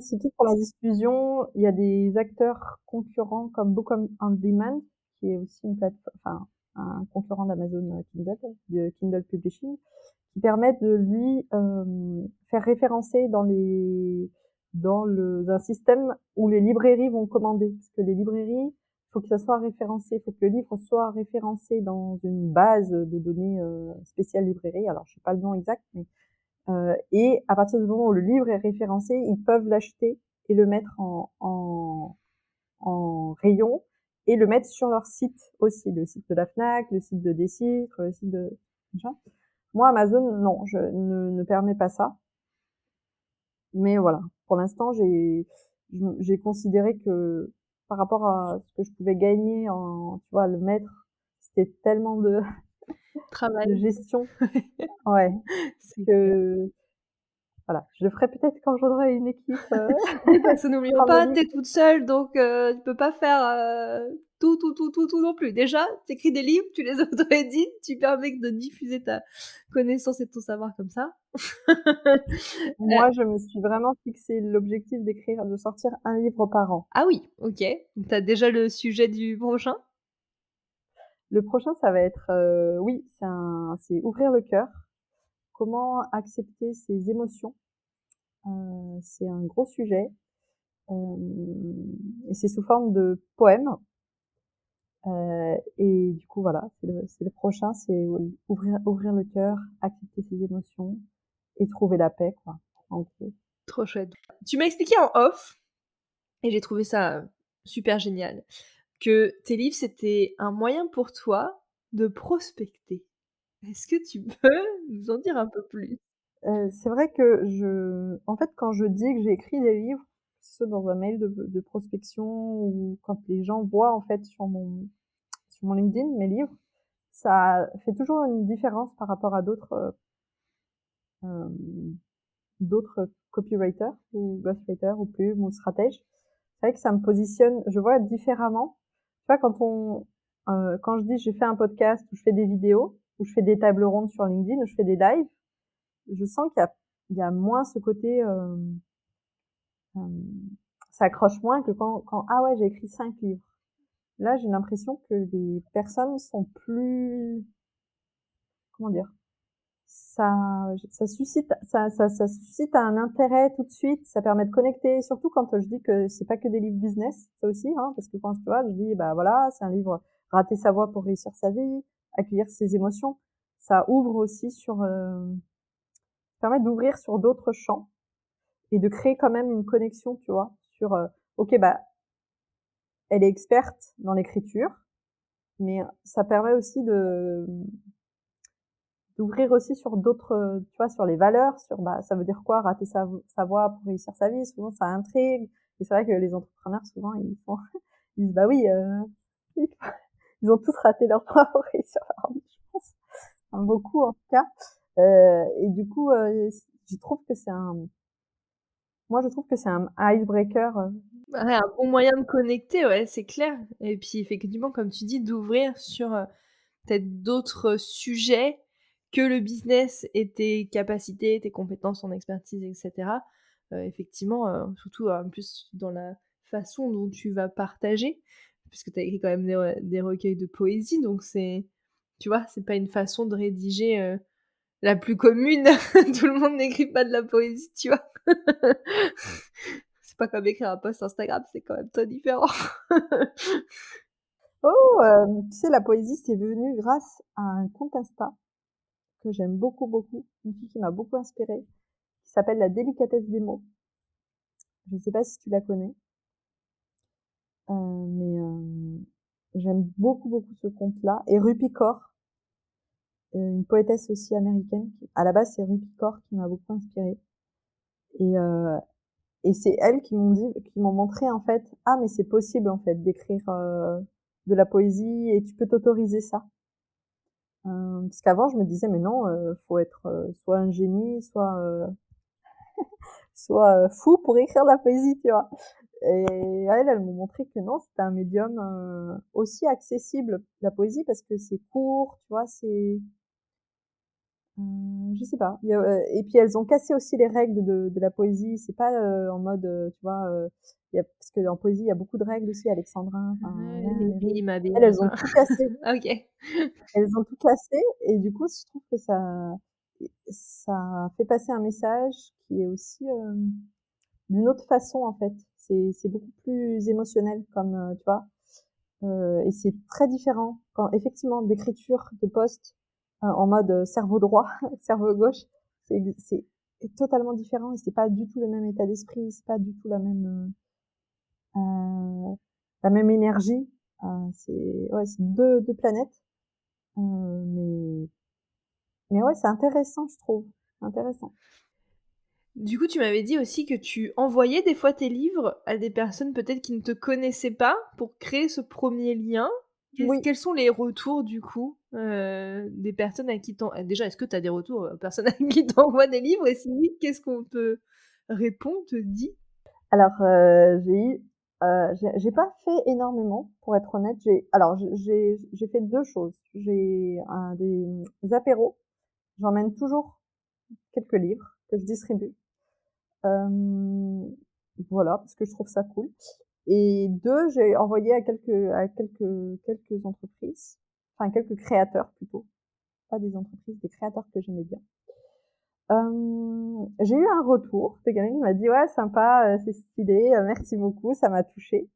[SPEAKER 2] c'est tout, pour la diffusion. Il y a des acteurs concurrents comme Book on Demand, qui est aussi une plateforme, enfin un concurrent d'Amazon Kindle, de Kindle Publishing, qui permettent de lui euh, faire référencer dans les dans le un système où les librairies vont commander parce que les librairies faut que ça soit référencé, faut que le livre soit référencé dans une base de données euh, spéciale librairie. Alors je sais pas le nom exact, mais euh, et à partir du moment où le livre est référencé, ils peuvent l'acheter et le mettre en, en, en rayon et le mettre sur leur site aussi, le site de la Fnac, le site de Décicre, le site de moi, Amazon, non, je ne, ne permet pas ça. Mais voilà, pour l'instant, j'ai j'ai considéré que par rapport à ce que je pouvais gagner en, tu vois, le mettre, c'était tellement de [laughs]
[SPEAKER 1] travail,
[SPEAKER 2] de gestion, [laughs] ouais, que voilà, je le ferai peut-être quand j'aurai une équipe. Euh, [laughs]
[SPEAKER 1] Parce que n'oublions pas, t'es toute seule, donc euh, tu peux pas faire euh, tout, tout, tout, tout, tout non plus. Déjà, t'écris des livres, tu les [laughs] auto-édites, tu permets de diffuser ta connaissance et ton savoir comme ça. [laughs]
[SPEAKER 2] Moi, je me suis vraiment fixé l'objectif d'écrire, de sortir un livre par an.
[SPEAKER 1] Ah oui, ok. T'as déjà le sujet du prochain?
[SPEAKER 2] Le prochain, ça va être, euh, oui, c'est ouvrir le cœur. Comment accepter ses émotions euh, C'est un gros sujet. Euh, et c'est sous forme de poème. Euh, et du coup, voilà, c'est le, prochain, c'est ouvrir, le cœur, accepter ses émotions et trouver la paix, quoi.
[SPEAKER 1] Trop chouette. Tu m'as expliqué en off, et j'ai trouvé ça super génial, que tes livres, c'était un moyen pour toi de prospecter. Est-ce que tu peux [laughs] nous en dire un peu plus?
[SPEAKER 2] C'est vrai que je, en fait, quand je dis que j'ai écrit des livres, que ce soit dans un mail de, prospection ou quand les gens voient en fait sur mon sur mon LinkedIn mes livres, ça fait toujours une différence par rapport à d'autres d'autres copywriters ou ghostwriters ou plumes ou stratèges. C'est vrai que ça me positionne, je vois différemment. Tu vois, quand on, quand je dis je fais un podcast ou je fais des vidéos, où je fais des tables rondes sur LinkedIn, où je fais des lives, je sens qu'il y y a moins ce côté, euh, euh, ça accroche moins que quand, quand ah ouais j'ai écrit cinq livres. Là j'ai l'impression que les personnes sont plus, comment dire, ça, ça suscite, ça, ça, ça suscite un intérêt tout de suite. Ça permet de connecter, surtout quand je dis que c'est pas que des livres business, ça aussi, hein, parce que quand je vois, je dis bah voilà, c'est un livre rater sa voix pour réussir sa vie, accueillir ses émotions. ça ouvre aussi sur, euh, permet d'ouvrir sur d'autres champs et de créer quand même une connexion, tu vois, sur, euh, ok, bah, elle est experte dans l'écriture, mais ça permet aussi de d'ouvrir aussi sur d'autres, tu vois, sur les valeurs, sur bah, ça veut dire quoi rater sa, voix pour réussir sa vie. Souvent, ça intrigue. Et c'est vrai que les entrepreneurs, souvent, ils font, [laughs] ils disent bah oui, euh, ils ont tous raté leur réussir leur vie, je pense, beaucoup en tout cas. Euh, et du coup, euh, je trouve que c'est un, moi, je trouve que c'est un icebreaker. Euh.
[SPEAKER 1] Un bon moyen de connecter, ouais, c'est clair. Et puis, effectivement, comme tu dis, d'ouvrir sur peut-être d'autres sujets que le business et tes capacités, tes compétences, ton expertise, etc. Euh, effectivement, euh, surtout en plus dans la façon dont tu vas partager, puisque tu as écrit quand même des, recueils de poésie, donc c'est, tu vois, c'est pas une façon de rédiger euh, la plus commune. [laughs] Tout le monde n'écrit pas de la poésie, tu vois. [laughs] c'est pas comme écrire un post Instagram, c'est quand même très différent. [laughs]
[SPEAKER 2] oh, tu sais, la poésie, c'est venu grâce à un compte Insta que j'aime beaucoup, beaucoup, une fille qui m'a beaucoup inspirée, qui s'appelle La délicatesse des mots. Je ne sais pas si tu la connais, euh, mais euh, j'aime beaucoup, beaucoup ce conte-là. Et Rupi Kaur, euh, une poétesse aussi américaine. À la base, c'est Rupi Kaur qui m'a beaucoup inspirée. Et, euh, et c'est elles qui m'ont dit, qui m'ont montré en fait, ah mais c'est possible en fait d'écrire euh, de la poésie et tu peux t'autoriser ça. Parce qu'avant, je me disais, mais non, faut être soit un génie, soit [laughs] soit fou pour écrire de la poésie, tu vois. Et elles, elles m'ont montré que non, c'était un médium aussi accessible, la poésie, parce que c'est court, tu vois, c'est Hum, je sais pas. Euh, et puis elles ont cassé aussi les règles de, de la poésie. C'est pas euh, en mode, euh, tu vois, y a, parce que en poésie il y a beaucoup de règles aussi, alexandrin. elles, elles ont tout cassé. [laughs]
[SPEAKER 1] ok.
[SPEAKER 2] Elles ont tout cassé et du coup je trouve que ça, ça fait passer un message qui est aussi d'une autre façon en fait. C'est beaucoup plus émotionnel comme tu vois. et c'est très différent quand effectivement d'écriture de poste euh, en mode euh, cerveau droit, [laughs] cerveau gauche, c'est totalement différent et c'est pas du tout le même état d'esprit, c'est pas du tout la même euh, la même énergie. c'est ouais, c'est deux, deux planètes, mais mais ouais, c'est intéressant, je trouve, intéressant.
[SPEAKER 1] Du coup, tu m'avais dit aussi que tu envoyais des fois tes livres à des personnes peut-être qui ne te connaissaient pas pour créer ce premier lien. Quels sont les retours du coup euh, des personnes à qui t'envoient Déjà, est-ce que tu as des retours aux personnes [laughs] à qui t'envoient des livres? Et si oui, qu'est-ce qu'on te répond, te dit?
[SPEAKER 2] Alors, euh, j'ai eu. Euh, j'ai pas fait énormément, pour être honnête. J'ai alors j'ai fait deux choses. J'ai des apéros. J'emmène toujours quelques livres que je distribue. Voilà, parce que je trouve ça cool. Et deux, j'ai envoyé à quelques, à quelques, quelques entreprises, enfin quelques créateurs plutôt, pas des entreprises, des créateurs que j'aimais bien. Euh, j'ai eu un retour de quelqu'un qui m'a dit ouais sympa, euh, c'est stylé, euh, merci beaucoup, ça m'a touché.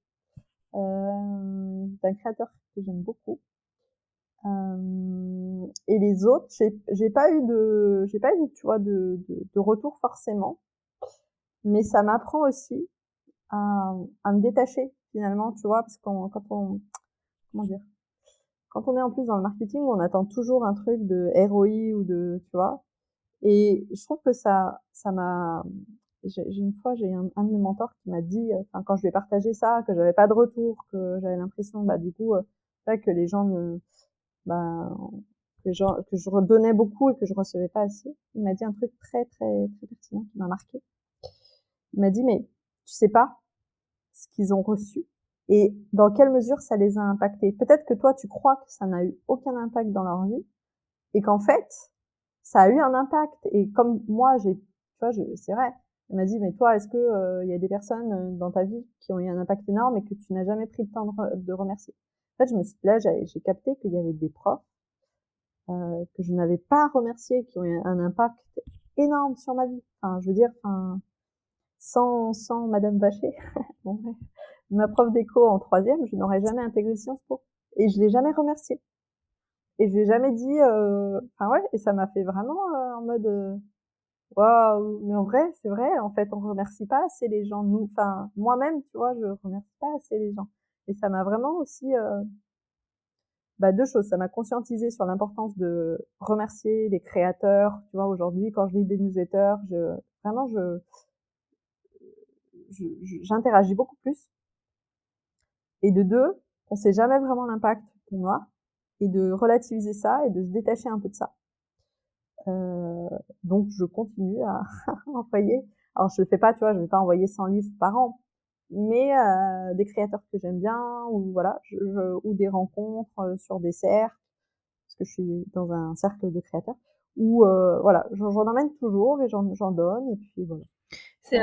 [SPEAKER 2] Euh, d'un créateur que j'aime beaucoup. Euh, et les autres, j'ai pas eu de, j'ai pas eu tu vois de, de retour forcément, mais ça m'apprend aussi à, à me détacher finalement, tu vois, parce qu'on quand on comment dire quand on est en plus dans le marketing, on attend toujours un truc de ROI ou de tu vois. Et je trouve que ça ça m'a j'ai une fois j'ai un, de mes mentors qui m'a dit enfin quand je lui ai partagé ça que j'avais pas de retour que j'avais l'impression bah du coup euh, que les gens me bah que je, que je redonnais beaucoup et que je recevais pas assez il m'a dit un truc très très très pertinent qui m'a marqué il m'a dit mais tu sais pas ce qu'ils ont reçu et dans quelle mesure ça les a impactés. Peut-être que toi, tu crois que ça n'a eu aucun impact dans leur vie et qu'en fait, ça a eu un impact. Et comme moi, j'ai, tu vois, c'est vrai. Elle m'a dit, mais toi, est-ce que euh, il y a des personnes euh, dans ta vie qui ont eu un impact énorme et que tu n'as jamais pris le temps de, remercier? En fait, je me suis, là, j'ai capté qu'il y avait des profs euh, que je n'avais pas remerciés qui ont eu un impact énorme sur ma vie. Enfin, je veux dire, enfin, sans, sans Madame Vacher, [laughs] ma prof d'éco en troisième, je n'aurais jamais intégré Sciences Po. Et je l'ai jamais remerciée. et je lui ai jamais dit, enfin ouais, et ça m'a fait vraiment en mode, waouh, mais en vrai, c'est vrai, en fait, on remercie pas assez les gens. Nous, enfin, moi-même, tu vois, je remercie pas assez les gens. Et ça m'a vraiment aussi, bah, deux choses. Ça m'a conscientisé sur l'importance de remercier les créateurs. Tu vois, aujourd'hui, quand je lis des newsletters, je, vraiment, je, j'interagis beaucoup plus. Et de deux, on sait jamais vraiment l'impact pour moi et de relativiser ça et de se détacher un peu de ça. Euh, donc je continue à [laughs] envoyer. Alors je le fais pas, tu vois, je vais pas envoyer 100 livres par an, mais euh, des créateurs que j'aime bien ou voilà, je, ou des rencontres euh, sur des cercles parce que je suis dans un cercle de créateurs ou euh, voilà, j'en emmène toujours et j'en donne et puis voilà.
[SPEAKER 1] C'est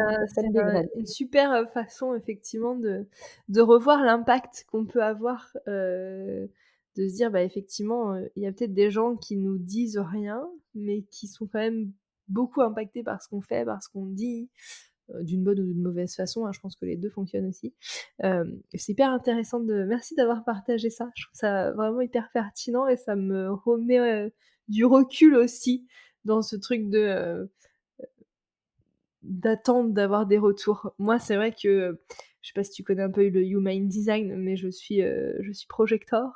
[SPEAKER 1] une super euh, façon effectivement de, de revoir l'impact qu'on peut avoir, euh, de se dire bah effectivement euh, il y a peut-être des gens qui nous disent rien, mais qui sont quand même beaucoup impactés par ce qu'on fait, par ce qu'on dit, d'une bonne ou d'une mauvaise façon. Hein, je pense que les deux fonctionnent aussi. c'est hyper intéressant de. Merci d'avoir partagé ça. Je trouve ça vraiment hyper pertinent et ça me remet du recul aussi dans ce truc de d'attendre d'avoir des retours. Moi, c'est vrai que je sais pas si tu connais un peu le Human Design, mais je suis, euh, je suis projector.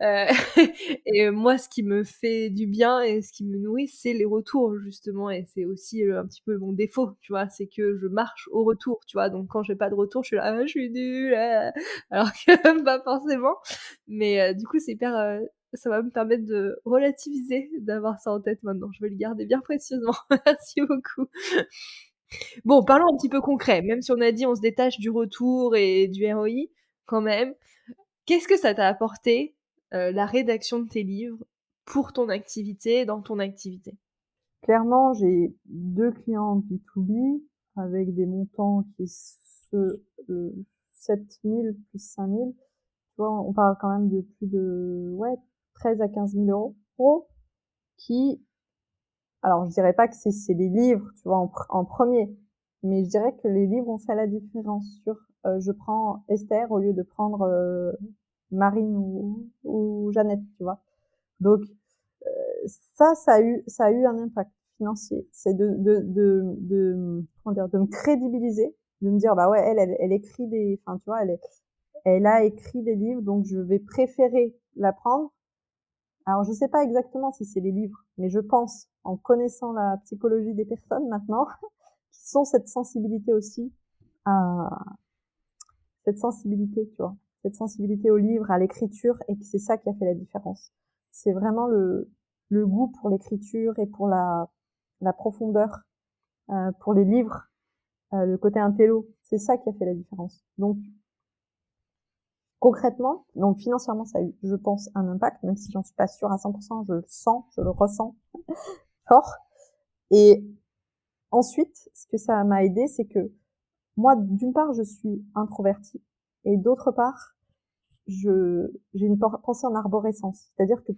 [SPEAKER 1] Euh, [laughs] et moi, ce qui me fait du bien et ce qui me nourrit, c'est les retours, justement. Et c'est aussi un petit peu mon défaut, tu vois, c'est que je marche au retour, tu vois. Donc, quand j'ai pas de retour, je suis là, ah, je suis nulle, ah. [laughs] alors que [laughs] pas forcément. Mais euh, du coup, c'est hyper ça va me permettre de relativiser, d'avoir ça en tête maintenant. Je vais le garder bien précieusement. Merci beaucoup. Bon, parlons un petit peu concret. Même si on a dit on se détache du retour et du ROI, quand même, qu'est-ce que ça t'a apporté, euh, la rédaction de tes livres, pour ton activité, dans ton activité?
[SPEAKER 2] Clairement, j'ai deux clients B2B avec des montants qui se 7000 plus 5000. Tu on parle quand même de plus de ouais, 13 à 15 000 euros qui alors je dirais pas que c'est les livres, tu vois, en, premier, mais je dirais que les livres ont fait la différence sur euh, je prends Esther au lieu de prendre euh, Marine ou, ou, Jeannette, tu vois. Donc euh, ça, ça a eu ça a eu un impact financier. C'est de de, de de comment dire de me crédibiliser, de me dire bah ouais elle elle, elle écrit des, enfin tu vois elle est, elle a écrit des livres donc je vais préférer la prendre alors, je sais pas exactement si c'est les livres, mais je pense, en connaissant la psychologie des personnes maintenant, [laughs] qui sont cette sensibilité aussi à cette sensibilité, tu vois, cette sensibilité au livre, à l'écriture, et que c'est ça qui a fait la différence. C'est vraiment le, le goût pour l'écriture et pour la, la profondeur, euh, pour les livres, euh, le côté intello. C'est ça qui a fait la différence. Donc, concrètement, donc financièrement, ça a eu, je pense, un impact, même si j'en suis pas sûre à 100%, je le sens, je le ressens [laughs] fort. Et ensuite, ce que ça m'a aidé, c'est que moi, d'une part, je suis introvertie, et d'autre part, je j'ai une pensée en arborescence, c'est-à-dire que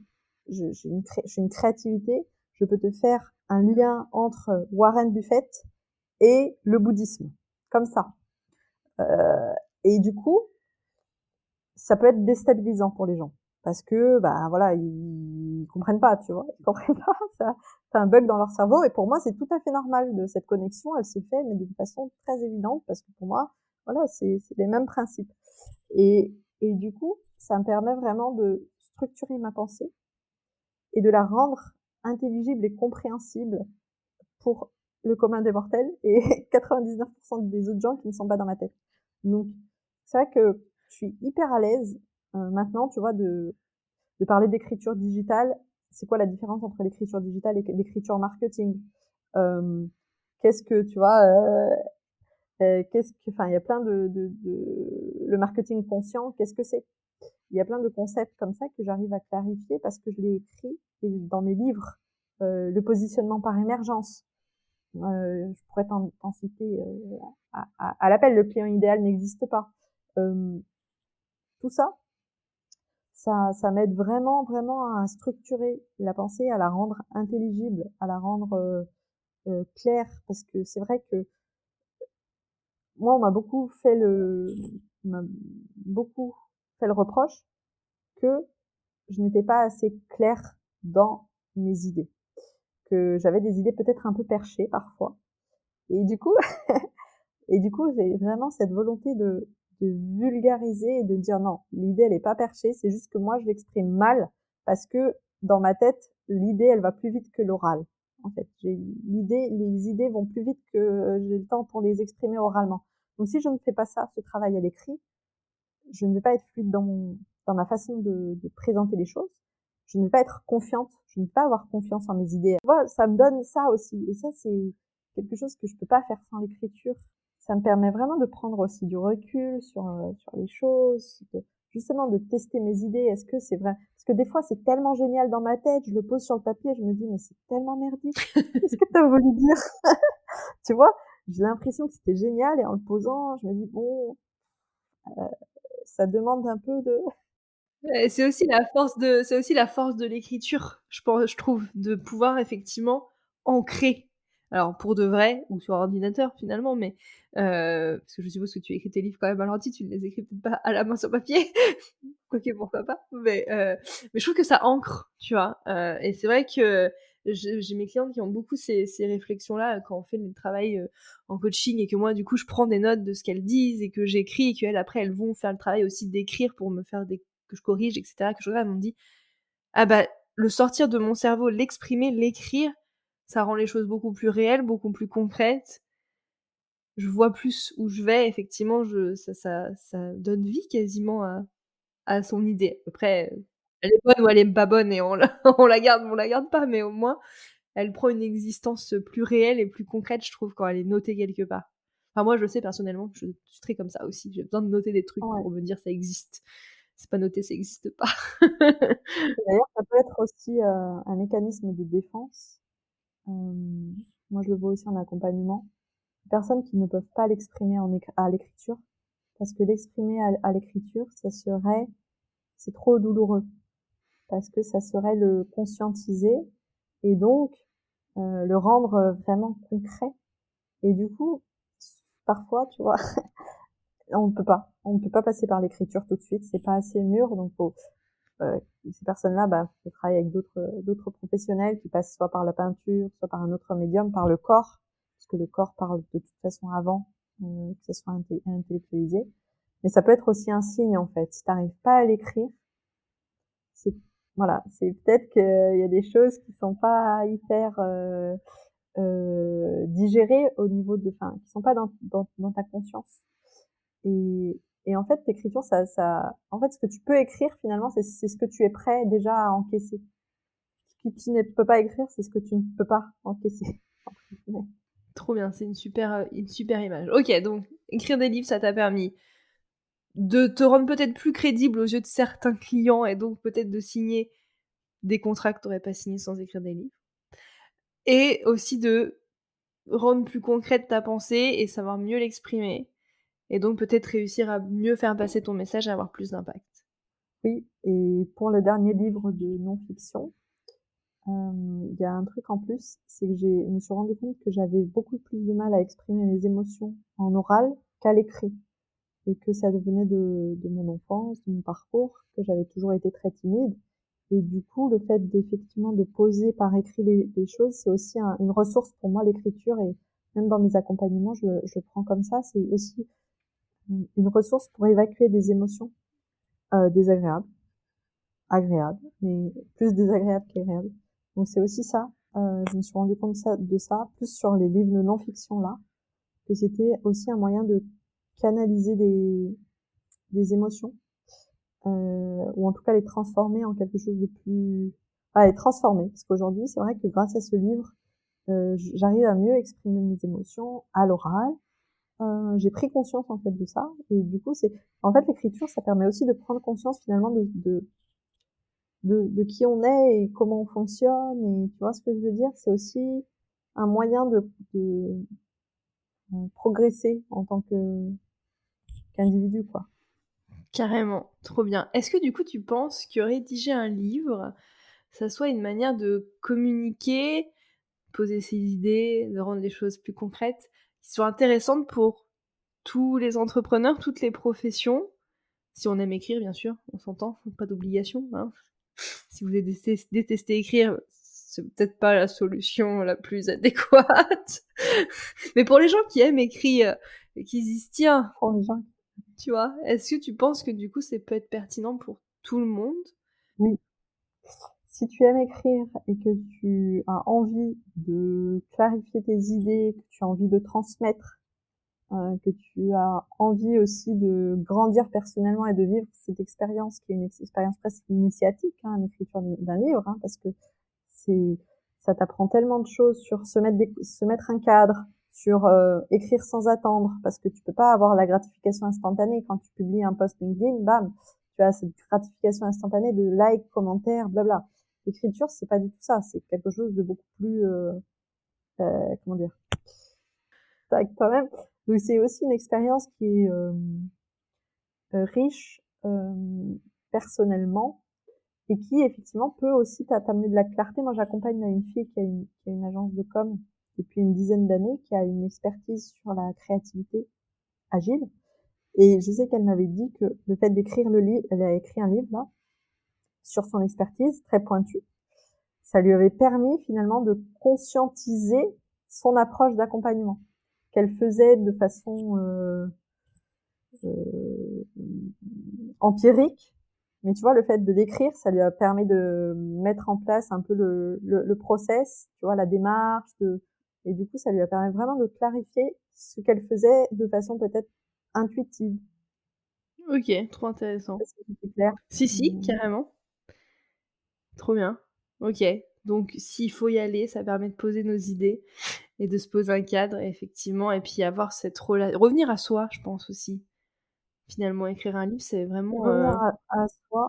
[SPEAKER 2] j'ai une, une créativité, je peux te faire un lien entre Warren Buffett et le bouddhisme, comme ça. Euh, et du coup, ça peut être déstabilisant pour les gens. Parce que bah voilà ils, comprennent pas tu vois. Ils comprennent pas [laughs] c'est un bug dans leur cerveau. Et pour moi c'est tout à fait normal de cette connexion. Elle se fait mais d'une façon très évidente. Parce que pour moi voilà c'est c'est les mêmes principes. Et et du coup ça me permet vraiment de structurer ma pensée et de la rendre intelligible et compréhensible pour le commun des mortels et [laughs] 99% des autres gens qui ne sont pas dans ma tête. Donc c'est vrai que je suis hyper à l'aise euh, maintenant, tu vois, de, de parler d'écriture digitale. C'est quoi la différence entre l'écriture digitale et l'écriture marketing? Euh, Qu'est-ce que, tu vois, euh, euh, qu'est-ce que, enfin, il y a plein de, de, de le marketing conscient. Qu'est-ce que c'est? Il y a plein de concepts comme ça que j'arrive à clarifier parce que je l'ai écrit dans mes livres. Euh, le positionnement par émergence. Euh, je pourrais t'en citer à, à, à l'appel. Le client idéal n'existe pas. Euh, tout ça, ça, ça m'aide vraiment, vraiment à structurer la pensée, à la rendre intelligible, à la rendre euh, euh, claire, parce que c'est vrai que moi, on m'a beaucoup fait le, m'a beaucoup fait le reproche que je n'étais pas assez claire dans mes idées, que j'avais des idées peut-être un peu perchées parfois. Et du coup, [laughs] et du coup, j'ai vraiment cette volonté de, de vulgariser et de dire non, l'idée elle est pas perchée, c'est juste que moi je l'exprime mal parce que dans ma tête, l'idée elle va plus vite que l'oral. En fait, j'ai l'idée, les idées vont plus vite que j'ai le temps pour les exprimer oralement. Donc si je ne fais pas ça, ce travail à l'écrit, je ne vais pas être fluide dans mon, dans ma façon de, de présenter les choses. Je ne vais pas être confiante. Je ne vais pas avoir confiance en mes idées. Voilà, ça me donne ça aussi. Et ça, c'est quelque chose que je peux pas faire sans l'écriture. Ça me permet vraiment de prendre aussi du recul sur, euh, sur les choses, justement de tester mes idées. Est-ce que c'est vrai? Parce que des fois, c'est tellement génial dans ma tête, je le pose sur le papier, je me dis, mais c'est tellement merdique. [laughs] Qu'est-ce que tu as voulu dire? [laughs] Tu vois? J'ai l'impression que c'était génial et en le posant, je me dis, bon, euh, ça demande un peu de...
[SPEAKER 1] C'est aussi la force de, c'est aussi la force de l'écriture, je pense, je trouve, de pouvoir effectivement ancrer alors pour de vrai, ou sur ordinateur finalement, mais euh, parce que je suppose que tu écris tes livres quand même à l'ordi, tu ne les écris peut-être pas à la main sur papier, [laughs] quoique pourquoi pas, mais, euh, mais je trouve que ça ancre, tu vois, euh, et c'est vrai que j'ai mes clientes qui ont beaucoup ces, réflexions-là quand on fait le travail en coaching et que moi, du coup, je prends des notes de ce qu'elles disent et que j'écris et qu'elles, après, elles vont faire le travail aussi d'écrire pour me faire des... que je corrige, etc., que je regarde, elles m'ont dit, ah bah, le sortir de mon cerveau, l'exprimer, l'écrire, ça rend les choses beaucoup plus réelles, beaucoup plus concrètes. Je vois plus où je vais, effectivement, je, ça, ça, ça donne vie quasiment à, à son idée. Après, elle est bonne ou elle est pas bonne et on la, [laughs] on la garde ou on la garde pas, mais au moins, elle prend une existence plus réelle et plus concrète, je trouve, quand elle est notée quelque part. Enfin, moi, je sais personnellement, je suis très comme ça aussi. J'ai besoin de noter des trucs pour me dire ça existe. C'est pas noté, ça existe pas.
[SPEAKER 2] D'ailleurs, ça peut être aussi euh, un mécanisme de défense moi, je le vois aussi en accompagnement. Personnes qui ne peuvent pas l'exprimer à l'écriture, parce que l'exprimer à, l'écriture, ça serait, c'est trop douloureux, parce que ça serait le conscientiser et donc euh, le rendre vraiment concret. Et du coup, parfois, tu vois, [laughs] on ne peut pas, on ne peut pas passer par l'écriture tout de suite, c'est pas assez mûr, donc faut ces personnes-là bah, travaillent avec d'autres d'autres professionnels qui passent soit par la peinture, soit par un autre médium, par le corps, parce que le corps parle de toute façon avant euh, que ça soit intellectualisé. Mais ça peut être aussi un signe en fait. Si t'arrives pas à l'écrire, c'est voilà, c'est peut-être qu'il y a des choses qui sont pas hyper euh, euh, digérées au niveau de, qui sont pas dans, dans, dans ta conscience. Et, et en fait, l'écriture, ça, ça, en fait, ce que tu peux écrire finalement, c'est ce que tu es prêt déjà à encaisser. Ce que tu ne peux pas écrire, c'est ce que tu ne peux pas encaisser. [laughs]
[SPEAKER 1] Trop bien, c'est une super, euh, une super image. Ok, donc écrire des livres, ça t'a permis de te rendre peut-être plus crédible aux yeux de certains clients et donc peut-être de signer des contrats que tu n'aurais pas signés sans écrire des livres. Et aussi de rendre plus concrète ta pensée et savoir mieux l'exprimer et donc peut-être réussir à mieux faire passer ton message et avoir plus d'impact.
[SPEAKER 2] Oui, et pour le dernier livre de non-fiction, euh, il y a un truc en plus, c'est que je me suis rendu compte que j'avais beaucoup plus de mal à exprimer mes émotions en oral qu'à l'écrit. Et que ça devenait de, mon enfance, de mon parcours, que j'avais toujours été très timide. Et du coup, le fait d'effectivement de poser par écrit les, choses, c'est aussi une ressource pour moi, l'écriture. Et même dans mes accompagnements, je, je prends comme ça. C'est aussi une ressource pour évacuer des émotions euh, désagréables, agréables, mais plus désagréables qu'agréables. Donc c'est aussi ça. Euh, je me suis rendu compte de ça, plus sur les livres de non-fiction là, que c'était aussi un moyen de canaliser des, des émotions, euh, ou en tout cas les transformer en quelque chose de plus, ah, les transformer. Parce qu'aujourd'hui, c'est vrai que grâce à ce livre, euh, j'arrive à mieux exprimer mes émotions à l'oral, euh, j'ai pris conscience en fait de ça. Et du coup c'est en fait l'écriture ça permet aussi de prendre conscience finalement de, de de, de qui on est et comment on fonctionne. Et tu vois ce que je veux dire? C'est aussi un moyen de, de euh, progresser en tant que qu'individu quoi.
[SPEAKER 1] Carrément. Trop bien. Est-ce que du coup tu penses que rédiger un livre ça soit une manière de communiquer poser ses idées de rendre les choses plus concrètes qui sont intéressantes pour tous les entrepreneurs, toutes les professions. Si on aime écrire, bien sûr, on s'entend, pas d'obligation. Hein. si vous détestez, écrire, c'est peut-être pas la solution la plus adéquate. [laughs] Mais pour les gens qui aiment écrire, et qui disent tiens,
[SPEAKER 2] pour les gens,
[SPEAKER 1] tu vois, est-ce que tu penses que du coup, c'est peut être pertinent pour tout le monde?
[SPEAKER 2] Oui. Si tu aimes écrire et que tu as envie de clarifier tes idées, que tu as envie de transmettre euh, que tu as envie aussi de grandir personnellement et de vivre cette expérience qui est une expérience presque initiatique, hein, l'écriture d'un livre, hein, parce que c'est ça t'apprend tellement de choses sur se mettre se mettre un cadre, sur euh, écrire sans attendre, parce que tu peux pas avoir la gratification instantanée quand tu publies un post LinkedIn, bam, tu as cette gratification instantanée de like, commentaires, blabla. L'écriture, c'est pas du tout ça, c'est quelque chose de beaucoup plus euh, euh comment dire quand même donc c'est aussi une expérience qui est euh, euh, riche euh, personnellement et qui effectivement peut aussi t'amener de la clarté. Moi j'accompagne une fille qui a une, qui a une agence de com depuis une dizaine d'années, qui a une expertise sur la créativité agile. Et je sais qu'elle m'avait dit que le fait d'écrire le livre, elle a écrit un livre là, sur son expertise très pointue, ça lui avait permis finalement de conscientiser son approche d'accompagnement qu'elle faisait de façon euh, euh, empirique. Mais tu vois, le fait de l'écrire, ça lui a permis de mettre en place un peu le, le, le process, tu vois, la démarche, de, et du coup, ça lui a permis vraiment de clarifier ce qu'elle faisait de façon peut-être intuitive.
[SPEAKER 1] Ok, trop intéressant.
[SPEAKER 2] Clair?
[SPEAKER 1] Si, si, mmh. carrément. Trop bien. Ok. Donc, s'il faut y aller, ça permet de poser nos idées et de se poser un cadre, effectivement, et puis avoir cette relation. Revenir à soi, je pense aussi. Finalement, écrire un livre, c'est vraiment.
[SPEAKER 2] Revenir euh, à, soi.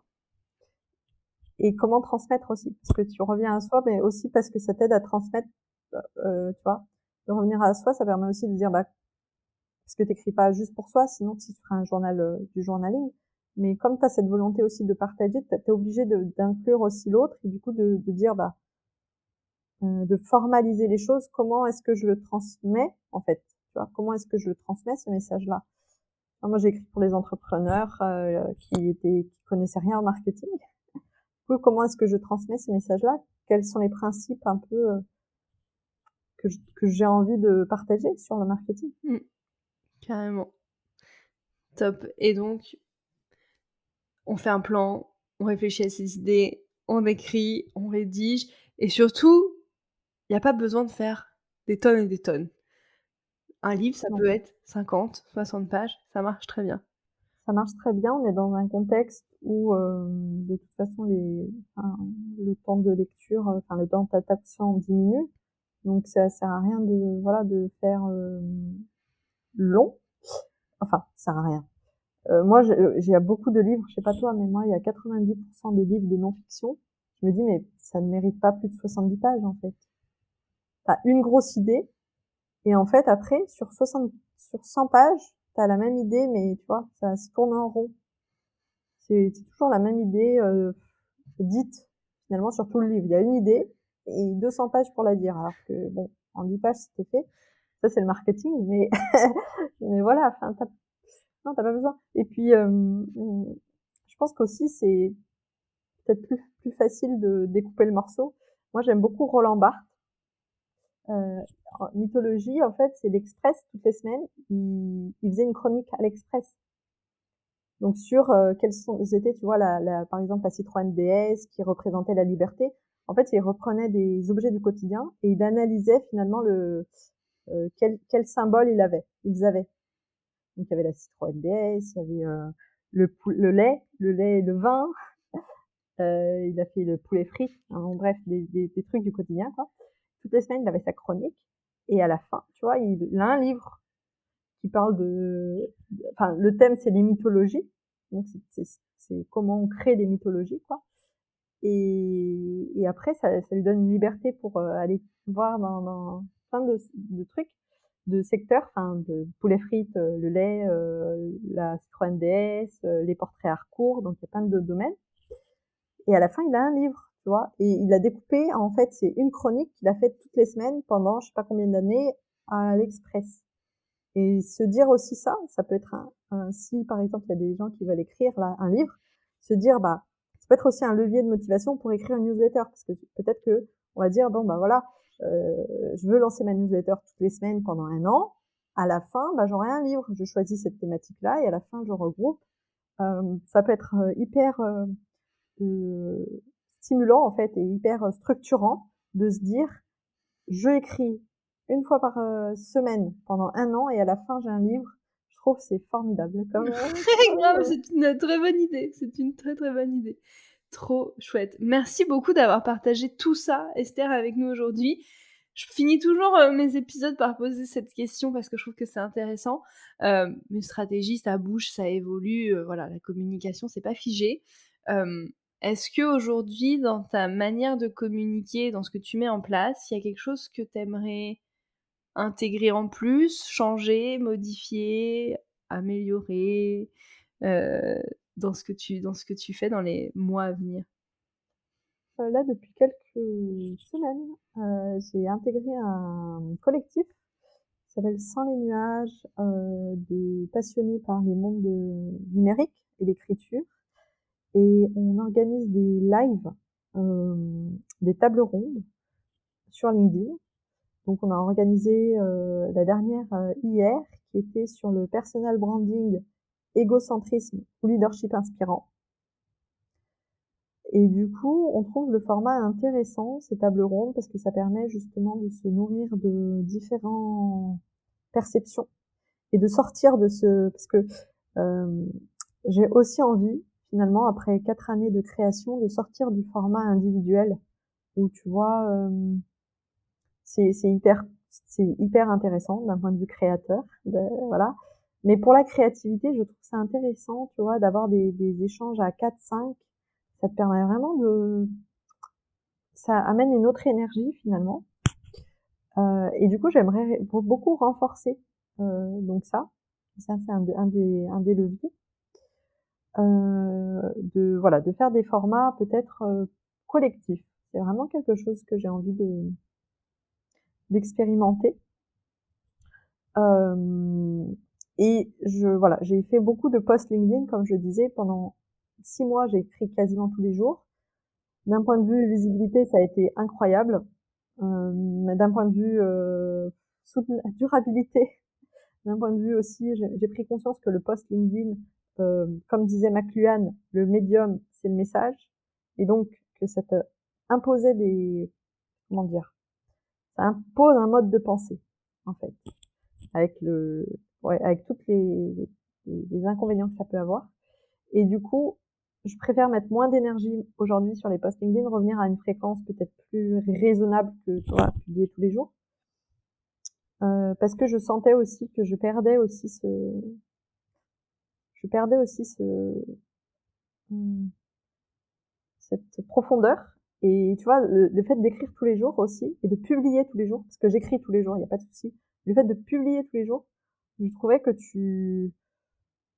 [SPEAKER 2] Et comment transmettre aussi. Parce que tu reviens à soi, mais aussi parce que ça t'aide à transmettre, euh, euh, tu vois. De revenir à soi, ça permet aussi de dire, bah, parce que t'écris pas juste pour soi, sinon tu ferais un journal, du journaling. Mais comme tu as cette volonté aussi de partager, tu es obligé d'inclure aussi l'autre et du coup de, de dire, bah, euh, de formaliser les choses. Comment est-ce que je le transmets en fait Tu vois, comment est-ce que je le transmets ce message-là? Moi, j'ai écrit pour les entrepreneurs euh, qui étaient qui connaissaient rien au marketing. comment est-ce que je transmets ce message-là? Quels sont les principes un peu euh, que, j'ai envie de partager sur le marketing? Mmh.
[SPEAKER 1] Carrément. Top. Et donc, on fait un plan, on réfléchit à ses idées, on écrit, on rédige, et surtout, il n'y a pas besoin de faire des tonnes et des tonnes. Un livre, ça peut être 50, 60 pages, ça marche très bien.
[SPEAKER 2] Ça marche très bien. On est dans un contexte où, euh, de toute façon, les, le temps de lecture, euh, enfin le temps d'adaptation diminue. Donc ça sert à rien de voilà de faire euh, long. Enfin, ça sert à rien. Moi, j'ai beaucoup de livres. Je sais pas toi, mais moi, il y a 90% des livres de non-fiction. Je me dis, mais ça ne mérite pas plus de 70 pages en fait t'as une grosse idée, et en fait, après, sur 60, sur 100 pages, t'as la même idée, mais tu vois, ça se tourne en rond. C'est toujours la même idée euh, dite, finalement, sur tout le livre. Il y a une idée, et 200 pages pour la dire, alors que, bon, en 10 pages, c'était fait. Ça, c'est le marketing, mais, [laughs] mais voilà, enfin, non, t'as pas besoin. Et puis, euh, je pense qu'aussi, c'est peut-être plus, plus facile de découper le morceau. Moi, j'aime beaucoup Roland Barthes euh, mythologie, en fait, c'est l'Express toutes les semaines. Il, il faisait une chronique à l'Express. Donc sur euh, quels sont étaient, tu vois, la, la, par exemple la Citroën DS qui représentait la liberté. En fait, il reprenait des objets du quotidien et il analysait finalement le euh, quel, quel symbole il avait, ils avaient. Donc il y avait la Citroën DS, il y avait euh, le, le lait, le lait et le vin. [laughs] Euh, il a fait le poulet frit. Hein, bref, des, des, trucs du quotidien, quoi toutes les semaines, il avait sa chronique. Et à la fin, tu vois, il, a un livre qui parle de, enfin, le thème, c'est les mythologies. Donc, c'est comment on crée des mythologies, quoi. Et, et après, ça, ça, lui donne une liberté pour euh, aller voir dans, dans plein de trucs, de secteurs, enfin, de poulet frites, euh, le lait, euh, la Citroën DS, les portraits Harcourt, donc il y a plein de domaines. Et à la fin, il a un livre et il a découpé, en fait, c'est une chronique qu'il a faite toutes les semaines pendant je sais pas combien d'années à l'Express. Et se dire aussi ça, ça peut être un, si par exemple il y a des gens qui veulent écrire là un livre, se dire bah ça peut être aussi un levier de motivation pour écrire une newsletter parce que peut-être que on va dire bon bah voilà, euh, je veux lancer ma newsletter toutes les semaines pendant un an. À la fin, bah, j'aurai un livre. Je choisis cette thématique-là et à la fin, je regroupe. Euh, ça peut être euh, hyper euh, stimulant en fait et hyper structurant de se dire je écris une fois par semaine pendant un an et à la fin j'ai un livre je trouve c'est formidable comme [laughs]
[SPEAKER 1] c'est une très bonne idée c'est une très très bonne idée trop chouette merci beaucoup d'avoir partagé tout ça Esther avec nous aujourd'hui je finis toujours mes épisodes par poser cette question parce que je trouve que c'est intéressant. Euh, mes stratégies, ça bouge, ça évolue. voilà, la communication, c'est pas figé. Est-ce que aujourd'hui, dans ta manière de communiquer, dans ce que tu mets en place, il y a quelque chose que tu aimerais intégrer en plus, changer, modifier, améliorer euh, dans, ce que tu, dans ce que tu fais dans les mois à venir?
[SPEAKER 2] Euh, Là, depuis quelques semaines, euh, j'ai intégré un collectif qui s'appelle Sans les nuages, de passionnés par les mondes numériques et l'écriture et on organise des lives, euh, des tables rondes sur LinkedIn. Donc on a organisé euh, la dernière euh, hier qui était sur le personal branding, égocentrisme ou leadership inspirant. Et du coup, on trouve le format intéressant, ces tables rondes, parce que ça permet justement de se nourrir de différentes perceptions et de sortir de ce... Parce que euh, j'ai aussi envie finalement, après quatre années de création, de sortir du format individuel où tu vois, euh, c'est hyper, hyper intéressant d'un point de vue créateur, voilà. Mais pour la créativité, je trouve ça intéressant, tu vois, d'avoir des, des échanges à 4, 5. Ça te permet vraiment de, ça amène une autre énergie finalement. Euh, et du coup, j'aimerais beaucoup renforcer euh, donc ça. Ça, c'est un, des, un des leviers. Euh, de voilà de faire des formats peut-être euh, collectifs. C'est vraiment quelque chose que j'ai envie de d'expérimenter. Et je voilà, j'ai fait beaucoup de posts LinkedIn, comme je disais, pendant six mois, j'ai écrit quasiment tous les jours. D'un point de vue visibilité, ça a été incroyable. Euh, d'un point de vue euh, durabilité, [laughs] d'un point de vue aussi, j'ai pris conscience que le post LinkedIn euh, comme disait McLuhan, le médium, c'est le message, et donc que ça te imposait des, comment dire, ça impose un mode de pensée, en fait, avec le, ouais, avec toutes les, les, inconvénients que ça peut avoir. Et du coup, je préfère mettre moins d'énergie aujourd'hui sur les posts LinkedIn, revenir à une fréquence peut-être plus raisonnable que toi, publier tous les jours. Euh, parce que je sentais aussi que je perdais aussi ce, je perdais aussi ce, hmm, cette profondeur. Et tu vois, le, fait d'écrire tous les jours aussi, et de publier tous les jours, parce que j'écris tous les jours, il n'y a pas de souci. Le fait de publier tous les jours, je trouvais que tu,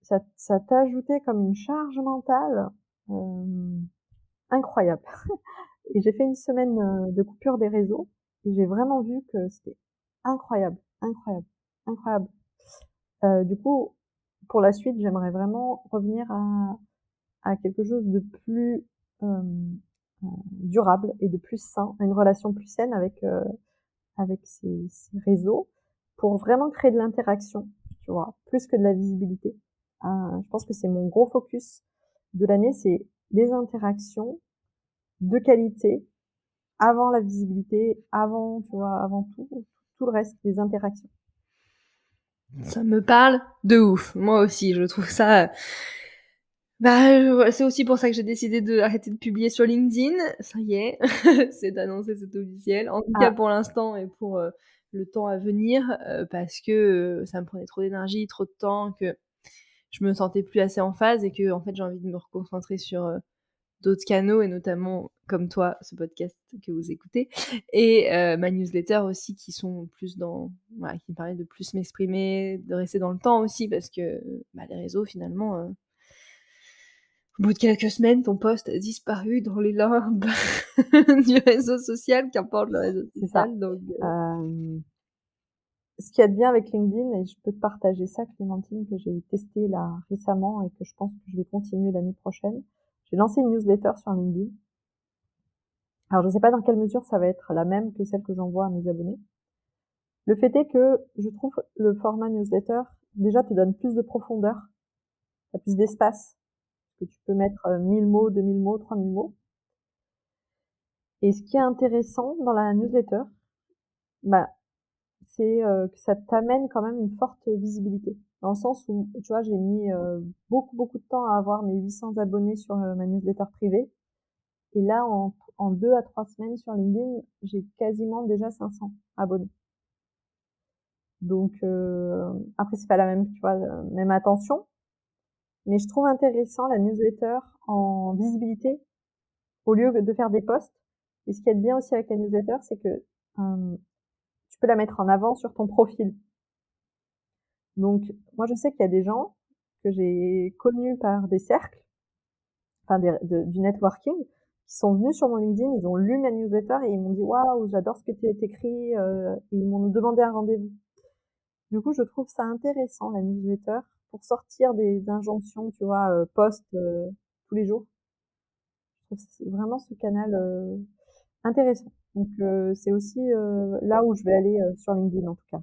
[SPEAKER 2] ça, ça t'ajoutait comme une charge mentale euh, incroyable. [laughs] et j'ai fait une semaine euh, de coupure des réseaux, et j'ai vraiment vu que c'était incroyable, incroyable, incroyable. Euh, du coup, pour la suite, j'aimerais vraiment revenir à, à quelque chose de plus euh, euh, durable et de plus sain, une relation plus saine avec euh, avec ces, ces, réseaux, pour vraiment créer de l'interaction, tu vois, plus que de la visibilité. Euh, je pense que c'est mon gros focus de l'année, c'est les interactions de qualité avant la visibilité, avant, tu vois, avant tout, tout le reste, des interactions.
[SPEAKER 1] Ça me parle de ouf. Moi aussi, je trouve ça. Bah, c'est aussi pour ça que j'ai décidé de arrêter de publier sur LinkedIn. Ça y est, [laughs] c'est annoncé, c'est officiel. En tout cas, ah. pour l'instant et pour euh, le temps à venir, euh, parce que euh, ça me prenait trop d'énergie, trop de temps, que je me sentais plus assez en phase et que en fait j'ai envie de me reconcentrer sur d'autres canaux et notamment comme toi ce podcast que vous écoutez et euh, ma newsletter aussi qui sont plus dans qui me permettent de plus m'exprimer de rester dans le temps aussi parce que bah, les réseaux finalement euh, au bout de quelques semaines ton post a disparu dans les limbes [laughs] du réseau social qu'importe le réseau social donc euh...
[SPEAKER 2] ce qu'il y a de bien avec LinkedIn et je peux te partager ça Clémentine que j'ai testé là récemment et que je pense que je vais continuer l'année prochaine j'ai lancé une newsletter sur LinkedIn. Alors je ne sais pas dans quelle mesure ça va être la même que celle que j'envoie à mes abonnés. Le fait est que je trouve le format newsletter déjà te donne plus de profondeur, plus d'espace, que tu peux mettre 1000 euh, mots, 2000 mots, 3000 mots. Et ce qui est intéressant dans la newsletter, bah, c'est euh, que ça t'amène quand même une forte visibilité. Dans le sens où, tu vois, j'ai mis euh, beaucoup, beaucoup de temps à avoir mes 800 abonnés sur ma newsletter privée. Et là, en, en deux à trois semaines sur LinkedIn, j'ai quasiment déjà 500 abonnés. Donc après c'est pas la même, tu vois, même attention, mais je trouve intéressant la newsletter en visibilité au lieu de faire des posts. Et ce qui est bien aussi avec la newsletter, c'est que euh, tu peux la mettre en avant sur ton profil. Donc moi je sais qu'il y a des gens que j'ai connus par des cercles, enfin du networking, qui sont venus sur mon LinkedIn, ils ont lu ma newsletter et ils m'ont dit waouh j'adore ce que tu as écrit, euh, ils m'ont demandé un rendez-vous. Du coup, je trouve ça intéressant, la newsletter, pour sortir des injonctions, tu vois, euh, post euh, tous les jours. Je trouve vraiment ce canal euh, intéressant. Donc, euh, c'est aussi là où je vais aller sur LinkedIn, en tout cas.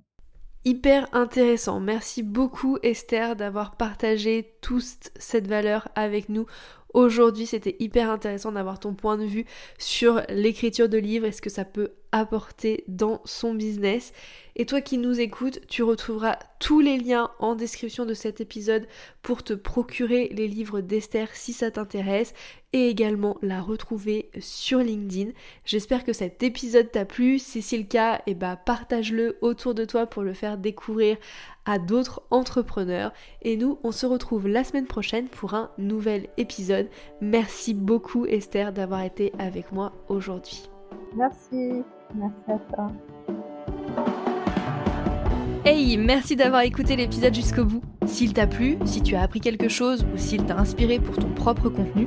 [SPEAKER 1] Hyper intéressant. Merci beaucoup Esther d'avoir partagé toute cette valeur avec nous aujourd'hui. C'était hyper intéressant d'avoir ton point de vue sur l'écriture de livres et ce que ça peut apporter dans son business. Et toi qui nous écoutes, tu retrouveras tous les liens en description de cet épisode pour te procurer les livres d'Esther si ça t'intéresse et également la retrouver sur LinkedIn. J'espère que cet épisode t'a plu. Si c'est le cas, eh ben, partage-le autour de toi pour le faire découvrir à d'autres entrepreneurs. Et nous, on se retrouve la semaine prochaine pour un nouvel épisode. Merci beaucoup Esther d'avoir été avec moi aujourd'hui.
[SPEAKER 2] Merci, merci à toi.
[SPEAKER 1] Hey, merci d'avoir écouté l'épisode jusqu'au bout. S'il t'a plu, si tu as appris quelque chose ou s'il t'a inspiré pour ton propre contenu,